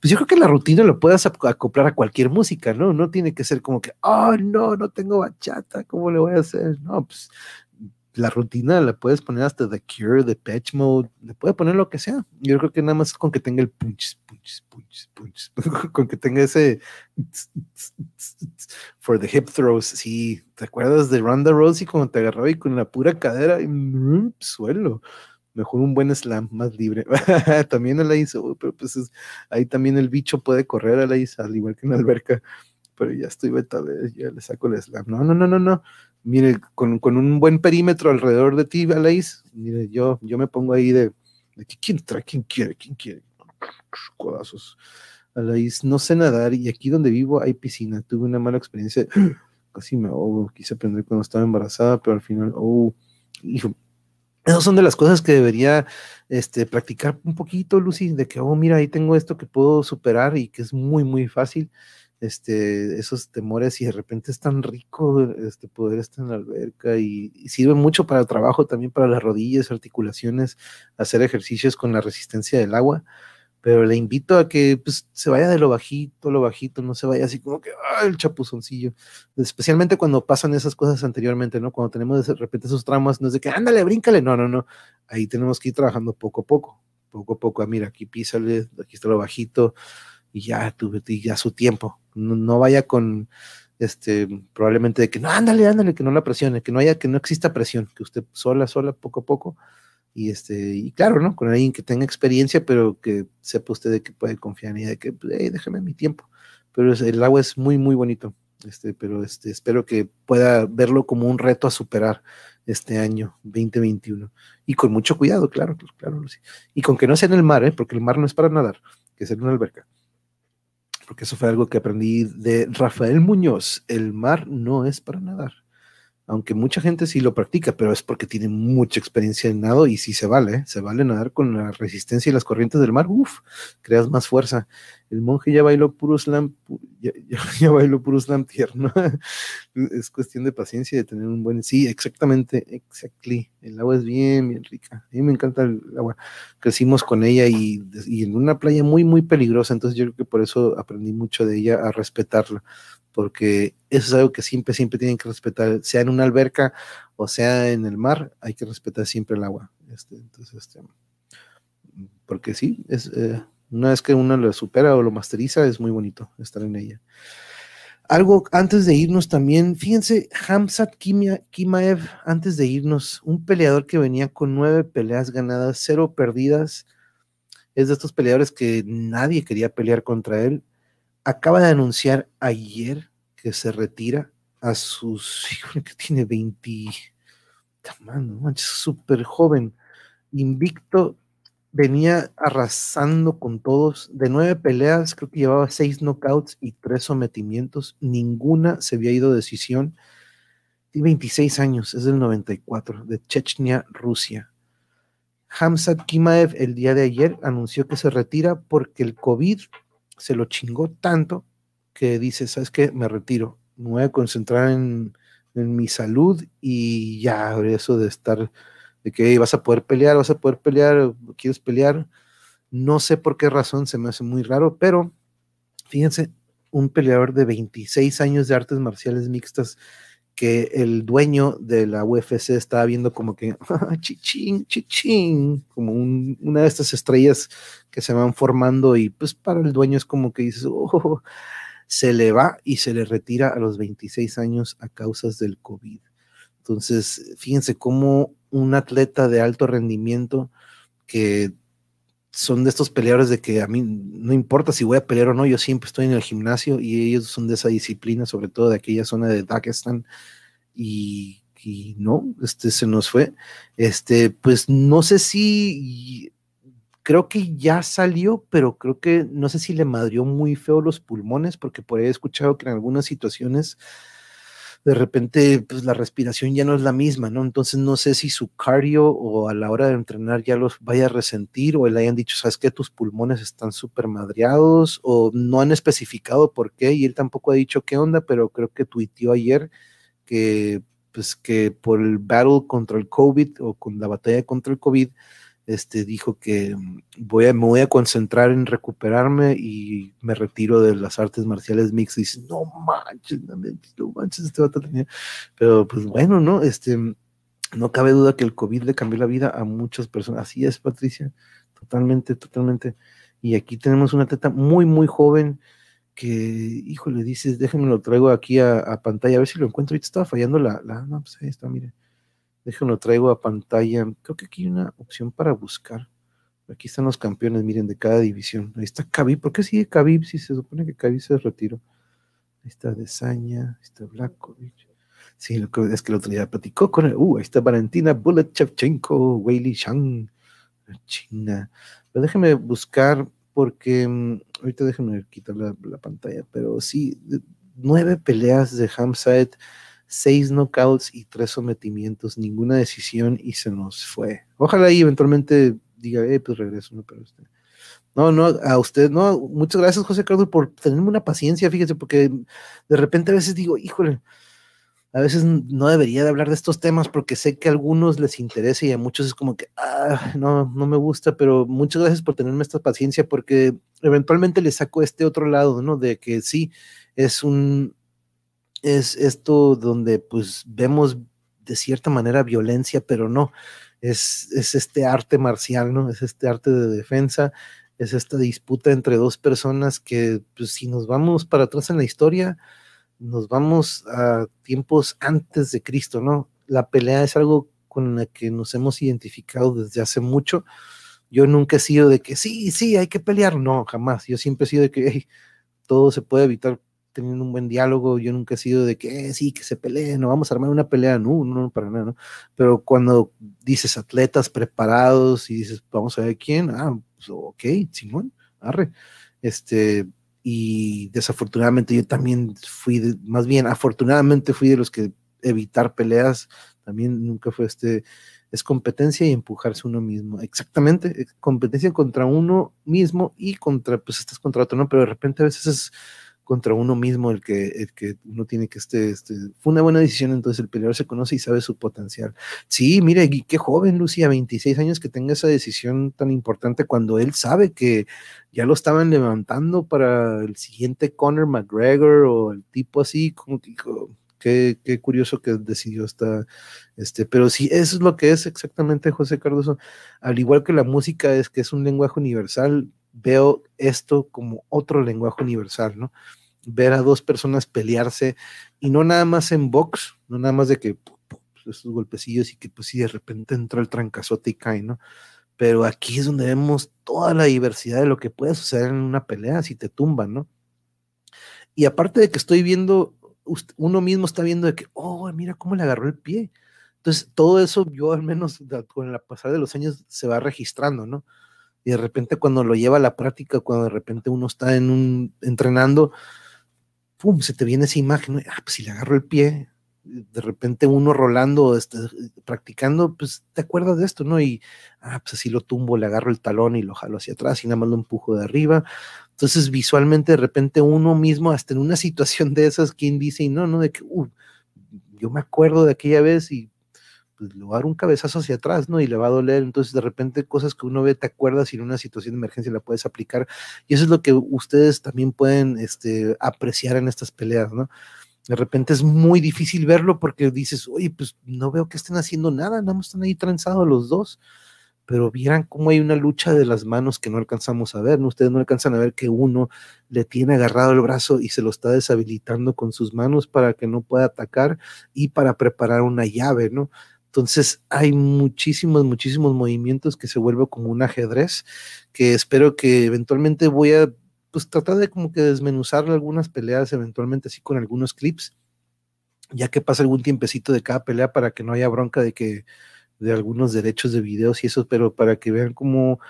A: Pues yo creo que la rutina lo puedes acoplar a cualquier música, ¿no? No tiene que ser como que, oh, no, no tengo bachata, ¿cómo le voy a hacer? No, pues la rutina la puedes poner hasta The Cure, The Patch Mode, le puedes poner lo que sea. Yo creo que nada más con que tenga el punch, punch, punch, punch, con que tenga ese for the hip throws. Sí, ¿te acuerdas de Ronda Rousey cuando te agarraba y con la pura cadera y suelo? Mejor un buen slam más libre. también la hizo, pero pues ahí también el bicho puede correr a la al igual que en la alberca. Pero ya estoy beta, ya le saco el slam. No, no, no, no, no mire, con, un buen perímetro alrededor de ti, Alais, mire, yo, yo me pongo ahí de, de quién trae, quién quiere, quién quiere. Codazos. Alais, no sé nadar y aquí donde vivo hay piscina. Tuve una mala experiencia, casi me ahogo. Quise aprender cuando estaba embarazada, pero al final, oh, hijo. Esas son de las cosas que debería este, practicar un poquito, Lucy, de que, oh, mira, ahí tengo esto que puedo superar y que es muy, muy fácil este, esos temores y de repente es tan rico este, poder estar en la alberca y, sirve mucho para el trabajo, también para las rodillas, articulaciones, hacer ejercicios con la resistencia del agua, pero le invito a que pues, se vaya de lo bajito, lo bajito, no se vaya así como que, ah, el chapuzoncillo, especialmente cuando pasan esas cosas anteriormente, ¿no? Cuando tenemos de repente esos traumas, no es de que, ándale, bríncale, no, no, no, ahí tenemos que ir trabajando poco a poco, poco a poco, ah, mira, aquí písale, aquí está lo bajito, y ya tuve ya su tiempo. No, vaya con este probablemente de que no, ándale, ándale, que no la presione, que no haya, que no exista presión, que usted sola, sola, poco a poco. Y este, y claro, ¿no? Con alguien que tenga experiencia, pero que sepa usted de que puede confiar y de que, hey, déjeme mi tiempo. Pero el agua es muy, muy bonito. Este, pero este, espero que pueda verlo como un reto a superar este año 2021. Y con mucho cuidado, claro, claro, sí. Y con que no sea en el mar, ¿eh? porque el mar no es para nadar, que sea en una alberca porque eso fue algo que aprendí de Rafael Muñoz. El mar no es para nadar. Aunque mucha gente sí lo practica, pero es porque tiene mucha experiencia en nado y sí se vale, ¿eh? se vale nadar con la resistencia y las corrientes del mar. Uf, creas más fuerza. El monje ya bailó puro slam, ya, ya, bailó puro slam tierno. es cuestión de paciencia de tener un buen, sí, exactamente, exactly. El agua es bien, bien rica. A mí me encanta el agua. Crecimos con ella y, y en una playa muy, muy peligrosa, entonces yo creo que por eso aprendí mucho de ella a respetarla porque eso es algo que siempre, siempre tienen que respetar, sea en una alberca o sea en el mar, hay que respetar siempre el agua. Este, entonces, este, porque sí, es, eh, una vez que uno lo supera o lo masteriza, es muy bonito estar en ella. Algo antes de irnos también, fíjense, Hamzat Kimaev, antes de irnos, un peleador que venía con nueve peleas ganadas, cero perdidas, es de estos peleadores que nadie quería pelear contra él, acaba de anunciar ayer que se retira a sus, que tiene 20, man, súper joven, invicto, venía arrasando con todos. De nueve peleas, creo que llevaba seis knockouts y tres sometimientos. Ninguna se había ido decisión. Tiene 26 años, es del 94, de Chechnya, Rusia. Hamzat Kimaev el día de ayer anunció que se retira porque el COVID se lo chingó tanto que dice, ¿sabes qué? Me retiro. Me voy a concentrar en, en mi salud y ya, eso de estar de que vas a poder pelear, vas a poder pelear, quieres pelear. No sé por qué razón, se me hace muy raro, pero fíjense, un peleador de 26 años de artes marciales mixtas que el dueño de la UFC estaba viendo como que ah, chichín, chichín, como una de estas estrellas que se van formando y pues para el dueño es como que dices, oh, se le va y se le retira a los 26 años a causas del COVID. Entonces, fíjense cómo un atleta de alto rendimiento que son de estos peleadores de que a mí no importa si voy a pelear o no, yo siempre estoy en el gimnasio y ellos son de esa disciplina, sobre todo de aquella zona de Dagestan y, no, este se nos fue. Este, pues no sé si creo que ya salió, pero creo que no sé si le madrió muy feo los pulmones, porque por ahí he escuchado que en algunas situaciones de repente pues la respiración ya no es la misma, ¿no? Entonces no sé si su cardio o a la hora de entrenar ya los vaya a resentir o le hayan dicho, sabes que tus pulmones están súper madreados o no han especificado por qué y él tampoco ha dicho qué onda, pero creo que tuiteó ayer que pues que por el battle contra el COVID o con la batalla contra el COVID, este, dijo que mm, voy a, me voy a concentrar en recuperarme y me retiro de las artes marciales mixtas. Y dice, no manches, no manches, este va a tener. Pero pues bueno, ¿no? Este, no cabe duda que el COVID le cambió la vida a muchas personas. Así es, Patricia, totalmente, totalmente. Y aquí tenemos una teta muy, muy joven que, híjole, dices, déjenme lo traigo aquí a, pantalla, a ver si lo encuentro. Ahorita estaba fallando la, la, no, pues ahí está, mire. Déjenlo traigo a pantalla. Creo que aquí hay una opción para buscar. Aquí están los campeones, miren, de cada división. Ahí está Khabib. ¿Por qué sigue Khabib si se supone que Khabib se retiró? Ahí está Desaña, ahí está Blakovic. Sí, lo que, es que el otro día platicó con él. Uh, ahí está Valentina Bullet Chevchenko, Weili Shang, China. Pero déjenme buscar porque mm, ahorita déjenme quitar la, pantalla, pero sí, nueve peleas de Hamzat seis knockouts y tres sometimientos, ninguna decisión y se nos fue. Ojalá y eventualmente diga, eh, pues regreso, ¿no? Pero este, no, no, a usted, no, muchas gracias José Carlos por tenerme una paciencia, fíjese, porque de repente a veces digo, híjole, a veces no debería de hablar de estos temas porque sé que a algunos les interesa y a muchos es como que, ah, no, no me gusta, pero muchas gracias por tenerme esta paciencia porque eventualmente le saco este otro lado, ¿no? De que sí, es un, es esto donde pues vemos de cierta manera violencia, pero no, es, es este arte marcial, ¿no? Es este arte de defensa, es esta disputa entre dos personas que pues si nos vamos para atrás en la historia, nos vamos a tiempos antes de Cristo, ¿no? La pelea es algo con la que nos hemos identificado desde hace mucho. Yo nunca he sido de que sí, sí, hay que pelear, no, jamás. Yo siempre he sido de que todo se puede evitar teniendo un buen diálogo. Yo nunca he sido de que eh, sí, que se peleen, no vamos a armar una pelea, no, no, para nada, ¿no? Pero cuando dices atletas preparados y dices, vamos a ver quién, ah, pues, ok, Simón, arre. Este, y desafortunadamente yo también fui, más bien, afortunadamente fui de los que evitar peleas También nunca fue este, es competencia y empujarse uno mismo. Exactamente, competencia contra uno mismo y contra, pues estás contra otro, ¿no? Pero de repente a veces es contra uno mismo el que, el que uno tiene que este, este, fue una buena decisión, entonces el peleador se conoce y sabe su potencial. Sí, mire, y qué joven, Lucía, 26 años que tenga esa decisión tan importante cuando él sabe que ya lo estaban levantando para el siguiente Conor McGregor o el tipo así, como que Qué, qué, curioso que decidió esta, este, pero sí, eso es lo que es exactamente José Cardoso. Al igual que la música es que es un lenguaje universal, veo esto como otro lenguaje universal, ¿no? ver a dos personas pelearse y no nada más en box, no nada más de que esos golpecillos y que pues si de repente entra el trancazote y cae, ¿no? Pero aquí es donde vemos toda la diversidad de lo que puede suceder en una pelea si te tumban, ¿no? Y aparte de que estoy viendo, uno mismo está viendo de que, oh, mira cómo le agarró el pie. Entonces, todo eso yo al menos con la pasada de los años se va registrando, ¿no? Y de repente cuando lo lleva a la práctica, cuando de repente uno está en un entrenando, pum, se te viene esa imagen, ah, pues si le agarro el pie, de repente uno rolando, este, practicando, pues te acuerdas de esto, ¿no? Y, ah, pues así lo tumbo, le agarro el talón y lo jalo hacia atrás y nada más lo empujo de arriba. Entonces, visualmente, de repente uno mismo, hasta en una situación de esas, quien dice, y no, no, de que, uh, yo me acuerdo de aquella vez y pues, le va a dar un cabezazo hacia atrás, ¿no? Y le va a doler. Entonces, de repente, cosas que uno ve, te acuerdas y en una situación de emergencia la puedes aplicar. Y eso es lo que ustedes también pueden este, apreciar en estas peleas, ¿no? De repente es muy difícil verlo porque dices, oye, pues no veo que estén haciendo nada, nada más están ahí trenzados los dos. Pero vieran cómo hay una lucha de las manos que no alcanzamos a ver, ¿no? Ustedes no alcanzan a ver que uno le tiene agarrado el brazo y se lo está deshabilitando con sus manos para que no pueda atacar y para preparar una llave, ¿no? Entonces hay muchísimos, muchísimos movimientos que se vuelve como un ajedrez, que espero que eventualmente voy a pues tratar de como que desmenuzar algunas peleas eventualmente así con algunos clips, ya que pasa algún tiempecito de cada pelea para que no haya bronca de que de algunos derechos de videos y eso, pero para que vean cómo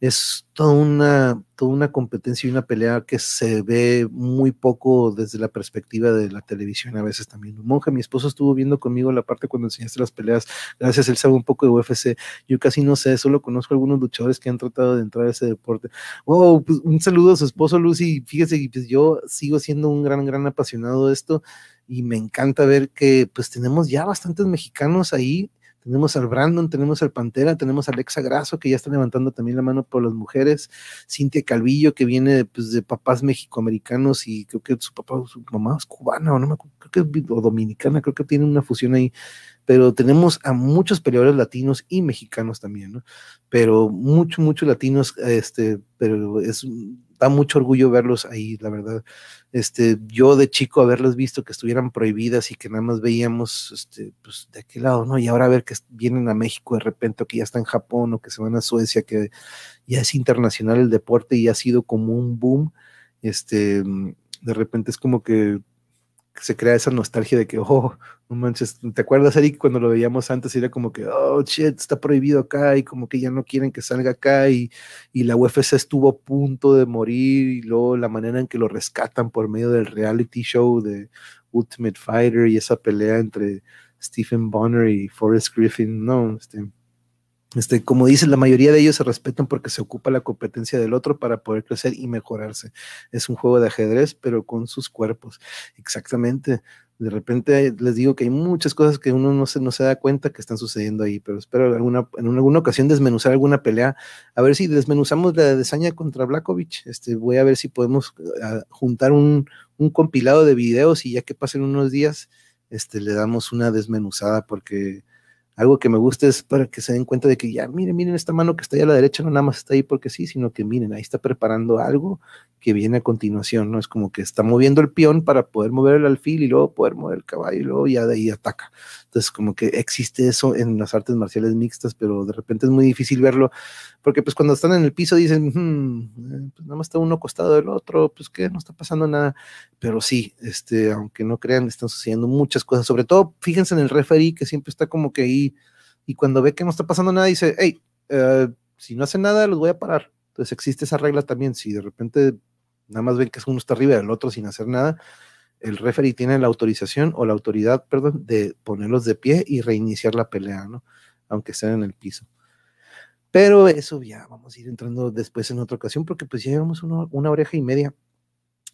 A: es toda una, toda una competencia y una pelea que se ve muy poco desde la perspectiva de la televisión a veces también. Monja, mi esposo estuvo viendo conmigo la parte cuando enseñaste las peleas, gracias, él sabe un poco de UFC, yo casi no sé, solo conozco algunos luchadores que han tratado de entrar a ese deporte. Wow, pues un saludo a su esposo Lucy, fíjese, pues yo sigo siendo un gran, gran apasionado de esto y me encanta ver que pues tenemos ya bastantes mexicanos ahí tenemos al Brandon, tenemos al Pantera, tenemos a Alexa Grasso, que ya está levantando también la mano por las mujeres, Cintia Calvillo, que viene pues, de papás mexicoamericanos y creo que su papá, su mamá es cubana o no me acuerdo, creo que es o dominicana, creo que tiene una fusión ahí, pero tenemos a muchos peleadores latinos y mexicanos también, ¿no? Pero muchos, muchos latinos, este, pero es da mucho orgullo verlos ahí, la verdad. Este, yo de chico haberlos visto que estuvieran prohibidas y que nada más veíamos este, pues, de aquel lado, ¿no? Y ahora ver que vienen a México de repente o que ya está en Japón o que se van a Suecia, que ya es internacional el deporte y ha sido como un boom, este, de repente es como que se crea esa nostalgia de que, oh, no manches, ¿te acuerdas, Eric, cuando lo veíamos antes? Era como que, oh, shit, está prohibido acá y como que ya no quieren que salga acá y, y la UFC estuvo a punto de morir y luego la manera en que lo rescatan por medio del reality show de Ultimate Fighter y esa pelea entre Stephen Bonner y Forrest Griffin, no, este, este, como dice, la mayoría de ellos se respetan porque se ocupa la competencia del otro para poder crecer y mejorarse. Es un juego de ajedrez, pero con sus cuerpos. Exactamente. De repente les digo que hay muchas cosas que uno no se, no se da cuenta que están sucediendo ahí, pero espero alguna, en alguna ocasión desmenuzar alguna pelea. A ver si desmenuzamos la de contra Blakovic. Este, voy a ver si podemos ah, juntar un, un compilado de videos y ya que pasen unos días, este, le damos una desmenuzada porque algo que me gusta es para que se den cuenta de que ya, miren, miren esta mano que está ahí a la derecha, no nada más está ahí porque sí, sino que miren, ahí está preparando algo que viene a continuación, ¿no? Es como que está moviendo el peón para poder mover el alfil y luego poder mover el caballo y luego ya de ahí ataca. Entonces, como que existe eso en las artes marciales mixtas, pero de repente es muy difícil verlo, porque pues cuando están en el piso dicen, hmm, eh, pues nada más está uno acostado del otro, pues que no está pasando nada, pero sí, este, aunque no crean, están sucediendo muchas cosas, sobre todo, fíjense en el referee que siempre está como que ahí, y cuando ve que no está pasando nada, dice, hey, eh, si no hace nada, los voy a parar. Entonces existe esa regla también, si de repente nada más ven que uno está arriba del otro sin hacer nada, el referee tiene la autorización o la autoridad, perdón, de ponerlos de pie y reiniciar la pelea, ¿no? Aunque estén en el piso. Pero eso ya vamos a ir entrando después en otra ocasión porque pues ya llevamos una oreja y media.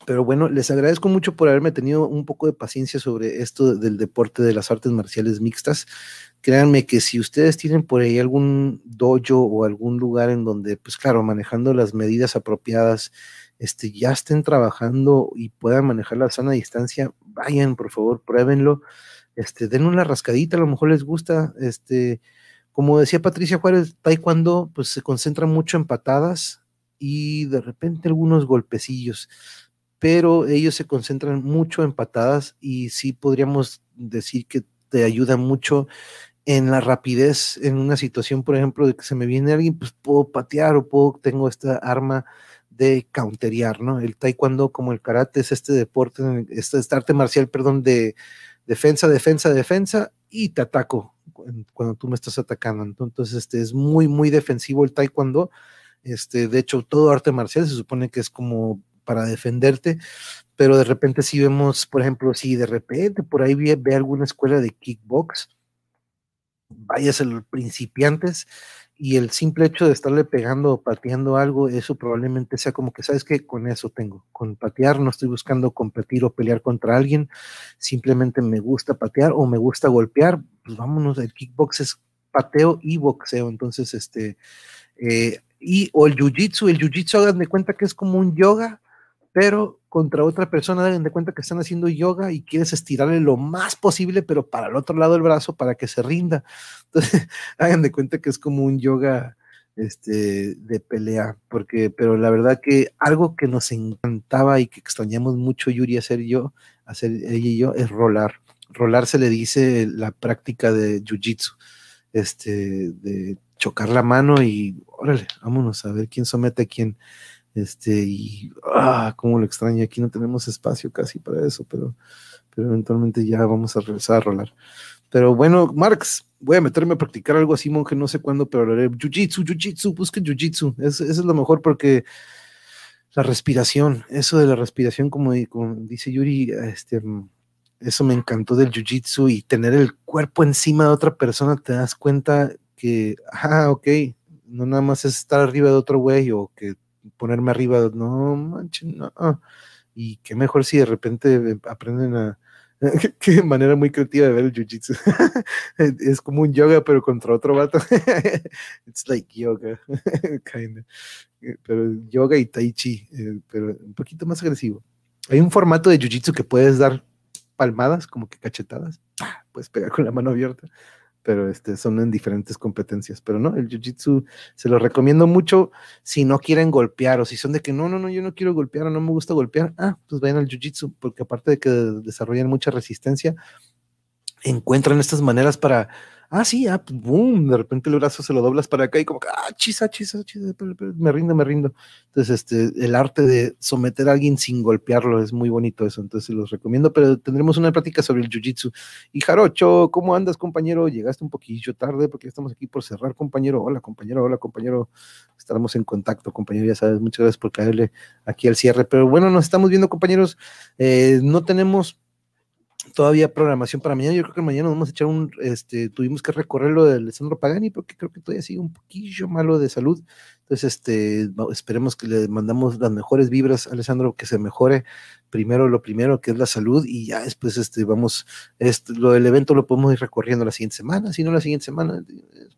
A: Pero bueno, les agradezco mucho por haberme tenido un poco de paciencia sobre esto del deporte de las artes marciales mixtas. Créanme que si ustedes tienen por ahí algún dojo o algún lugar en donde, pues claro, manejando las medidas apropiadas, este, ya estén trabajando y puedan manejar la sana distancia, vayan, por favor, pruébenlo. Este, den una rascadita, a lo mejor les gusta, este, como decía Patricia Juárez, taekwondo pues se concentra mucho en patadas y de repente algunos golpecillos, pero ellos se concentran mucho en patadas y sí podríamos decir que te ayuda mucho en la rapidez en una situación, por ejemplo, de que se me viene alguien, pues puedo patear o puedo, tengo esta arma de counteriar, ¿no? El taekwondo como el karate es este deporte, este, este arte marcial, perdón, de defensa, defensa, defensa y te ataco cuando tú me estás atacando. Entonces, este es muy, muy defensivo el taekwondo. Este, de hecho, todo arte marcial se supone que es como para defenderte, pero de repente si vemos, por ejemplo, si de repente por ahí ve, alguna escuela de kickbox, vayas a los principiantes y el simple hecho de estarle pegando o pateando algo, eso probablemente sea como que, ¿sabes qué? Con eso tengo, con patear, no estoy buscando competir o pelear contra alguien, simplemente me gusta patear o me gusta golpear, pues vámonos, el kickbox es pateo y boxeo, entonces, este, eh, y, o el jiu-jitsu, el jiu-jitsu hagan de cuenta que es como un yoga, pero contra otra persona, hagan de cuenta que están haciendo yoga y quieres estirarle lo más posible, pero para el otro lado del brazo para que se rinda. Entonces, hagan de cuenta que es como un yoga este, de pelea, porque, pero la verdad que algo que nos encantaba y que extrañamos mucho Yuri hacer yo, hacer ella y yo, es rolar. Rolar se le dice la práctica de jiu-jitsu, este, de chocar la mano y órale, vámonos a ver quién somete a quién. Este, y ah, cómo lo extraño, aquí no tenemos espacio casi para eso, pero, pero eventualmente ya vamos a regresar a rolar. Pero bueno, Marx, voy a meterme a practicar algo así, monje, no sé cuándo, pero haré jiu-jitsu, jiu-jitsu, busquen jiu-jitsu, eso, es lo mejor porque la respiración, eso de la respiración, como, como dice Yuri, este, eso me encantó del jiu-jitsu y tener el cuerpo encima de otra persona, te das cuenta que, ah, ok, no nada más es estar arriba de otro güey o que ponerme arriba, no manches, no. Y qué mejor si de repente aprenden a, qué manera muy creativa de ver el jiu-jitsu. es como un yoga, pero contra otro vato. It's like yoga, kind Pero yoga y tai chi, eh, pero un poquito más agresivo. Hay un formato de jiu-jitsu que puedes dar palmadas, como que cachetadas. Puedes pegar con la mano abierta pero este, son en diferentes competencias. Pero no, el Jiu-Jitsu se lo recomiendo mucho si no quieren golpear o si son de que no, no, no, yo no quiero golpear o no me gusta golpear, ah, pues vayan al Jiu-Jitsu, porque aparte de que desarrollan mucha resistencia, encuentran estas maneras para ah, sí, ah, pues, boom, de repente el brazo se lo doblas para acá y como, ah, chisa, chisa, chisa, me rindo, me rindo. Entonces, este, el arte de someter a alguien sin golpearlo es muy bonito eso, entonces los recomiendo, pero tendremos una plática sobre el jiu-jitsu. Y Jarocho, ¿cómo andas, compañero? Llegaste un poquillo tarde porque estamos aquí por cerrar, compañero. Hola, compañero, hola, compañero. Estaremos en contacto, compañero, ya sabes, muchas gracias por caerle aquí al cierre. Pero bueno, nos estamos viendo, compañeros. Eh, no tenemos todavía programación para mañana. Yo creo que mañana vamos a echar un, este, tuvimos que recorrer lo de Alessandro Pagani porque creo que todavía sigue un poquillo malo de salud. Entonces, este, esperemos que le mandamos las mejores vibras Alessandro, que se mejore primero lo primero, que es la salud, y ya después, este, vamos, este, lo del evento lo podemos ir recorriendo la siguiente semana, si no la siguiente semana,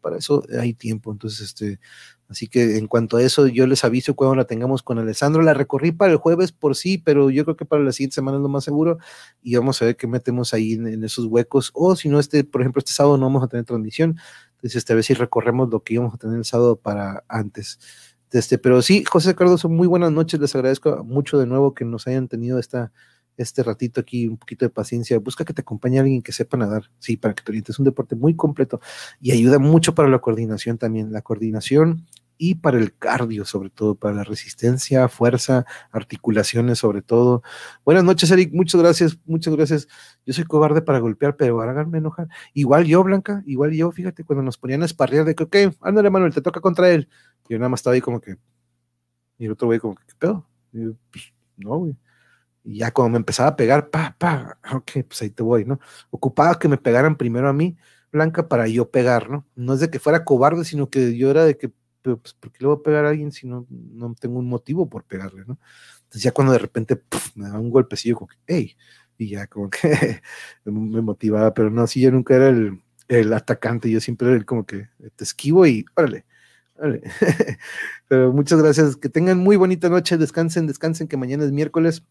A: para eso hay tiempo. Entonces, este, Así que en cuanto a eso, yo les aviso cuando la tengamos con Alessandro. La recorrí para el jueves por sí, pero yo creo que para la siguiente semana es lo más seguro. Y vamos a ver qué metemos ahí en, esos huecos. O si no, este, por ejemplo, este sábado no vamos a tener transmisión. Entonces, esta vez sí recorremos lo que íbamos a tener el sábado para antes. Este, pero sí, José Cardoso, muy buenas noches. Les agradezco mucho de nuevo que nos hayan tenido esta, este ratito aquí, un poquito de paciencia. Busca que te acompañe alguien que sepa nadar, sí, para que te orientes. Es un deporte muy completo y ayuda mucho para la coordinación también. La coordinación y para el cardio, sobre todo, para la resistencia, fuerza, articulaciones, sobre todo. Buenas noches, Eric, muchas gracias, muchas gracias. Yo soy cobarde para golpear, pero háganme enojar. Igual yo, Blanca, igual yo, fíjate, cuando nos ponían a esparrear de que, ok, ándale, Manuel, te toca contra él. Yo nada más estaba ahí como que, y el otro güey como que, ¿qué pedo? Pues, no, güey. Y ya cuando me empezaba a pegar, pa, pa, ok, pues ahí te voy, ¿no? Ocupaba que me pegaran primero a mí, Blanca, para yo pegar, ¿no? No es de que fuera cobarde, sino que yo era de que, pues, ¿por qué le voy a pegar a alguien si no, no tengo un motivo por pegarle, ¿no? Entonces ya cuando de repente me da un golpecillo, como que, hey, y ya como que me motivaba, pero no, sí, yo nunca era el, el atacante, yo siempre era el como que te esquivo y órale, órale. pero muchas gracias, que tengan muy bonita noche, descansen, descansen, que mañana es miércoles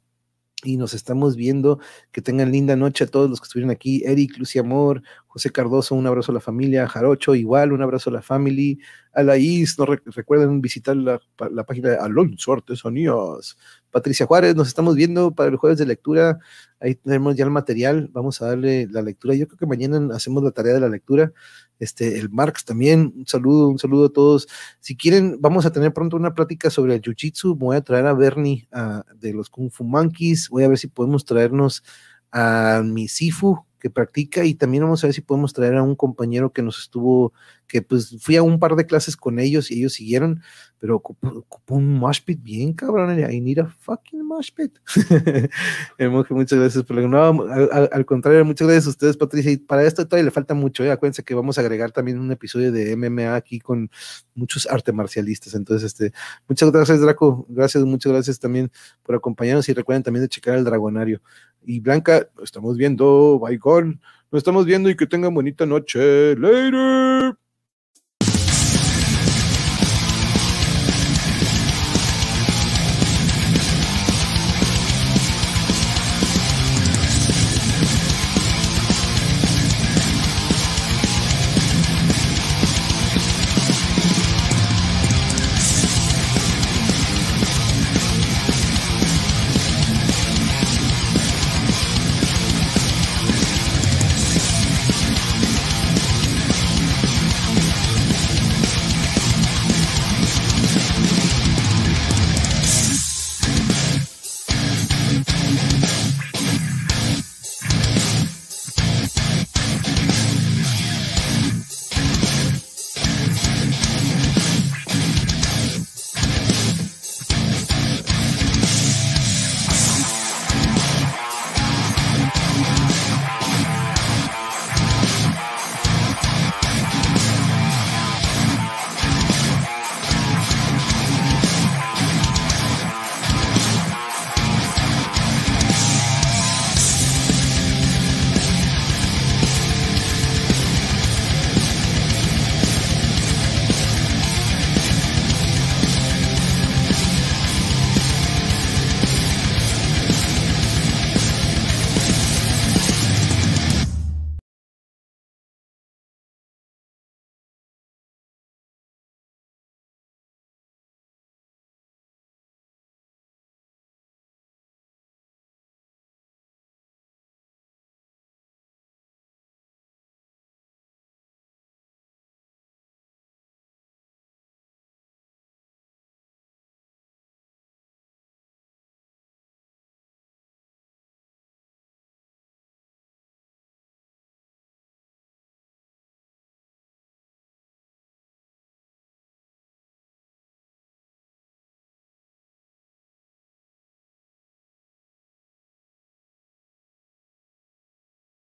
A: y nos estamos viendo. Que tengan linda noche a todos los que estuvieron aquí. Eric, Lucy Amor, José Cardoso, un abrazo a la familia. Jarocho, igual, un abrazo a la familia. A no recuerden visitar la, la, página de Alonso Artesanías. Patricia Juárez, nos estamos viendo para el jueves de lectura. Ahí tenemos ya el material. Vamos a darle la lectura. Yo creo que mañana hacemos la tarea de la lectura este, el Marx también, un saludo, un saludo a todos. Si quieren, vamos a tener pronto una plática sobre el Jiu-Jitsu, voy a traer a Bernie de los Kung Fu Monkeys, voy a ver si podemos traernos a mi Sifu, practica y también vamos a ver si podemos traer a un compañero que nos estuvo, que pues fui a un par de clases con ellos y ellos siguieron, pero ocupó, un mosh pit bien cabrón, I need a fucking mosh pit. muchas gracias por no, al, contrario, muchas gracias a ustedes, Patricia, y para esto todavía le falta mucho, ¿eh? acuérdense que vamos a agregar también un episodio de MMA aquí con muchos arte marcialistas, entonces, este, muchas gracias Draco, gracias, muchas gracias también por acompañarnos y recuerden también de checar el dragonario. Y Blanca, lo estamos viendo, bye nos estamos viendo y que tengan bonita noche. Later.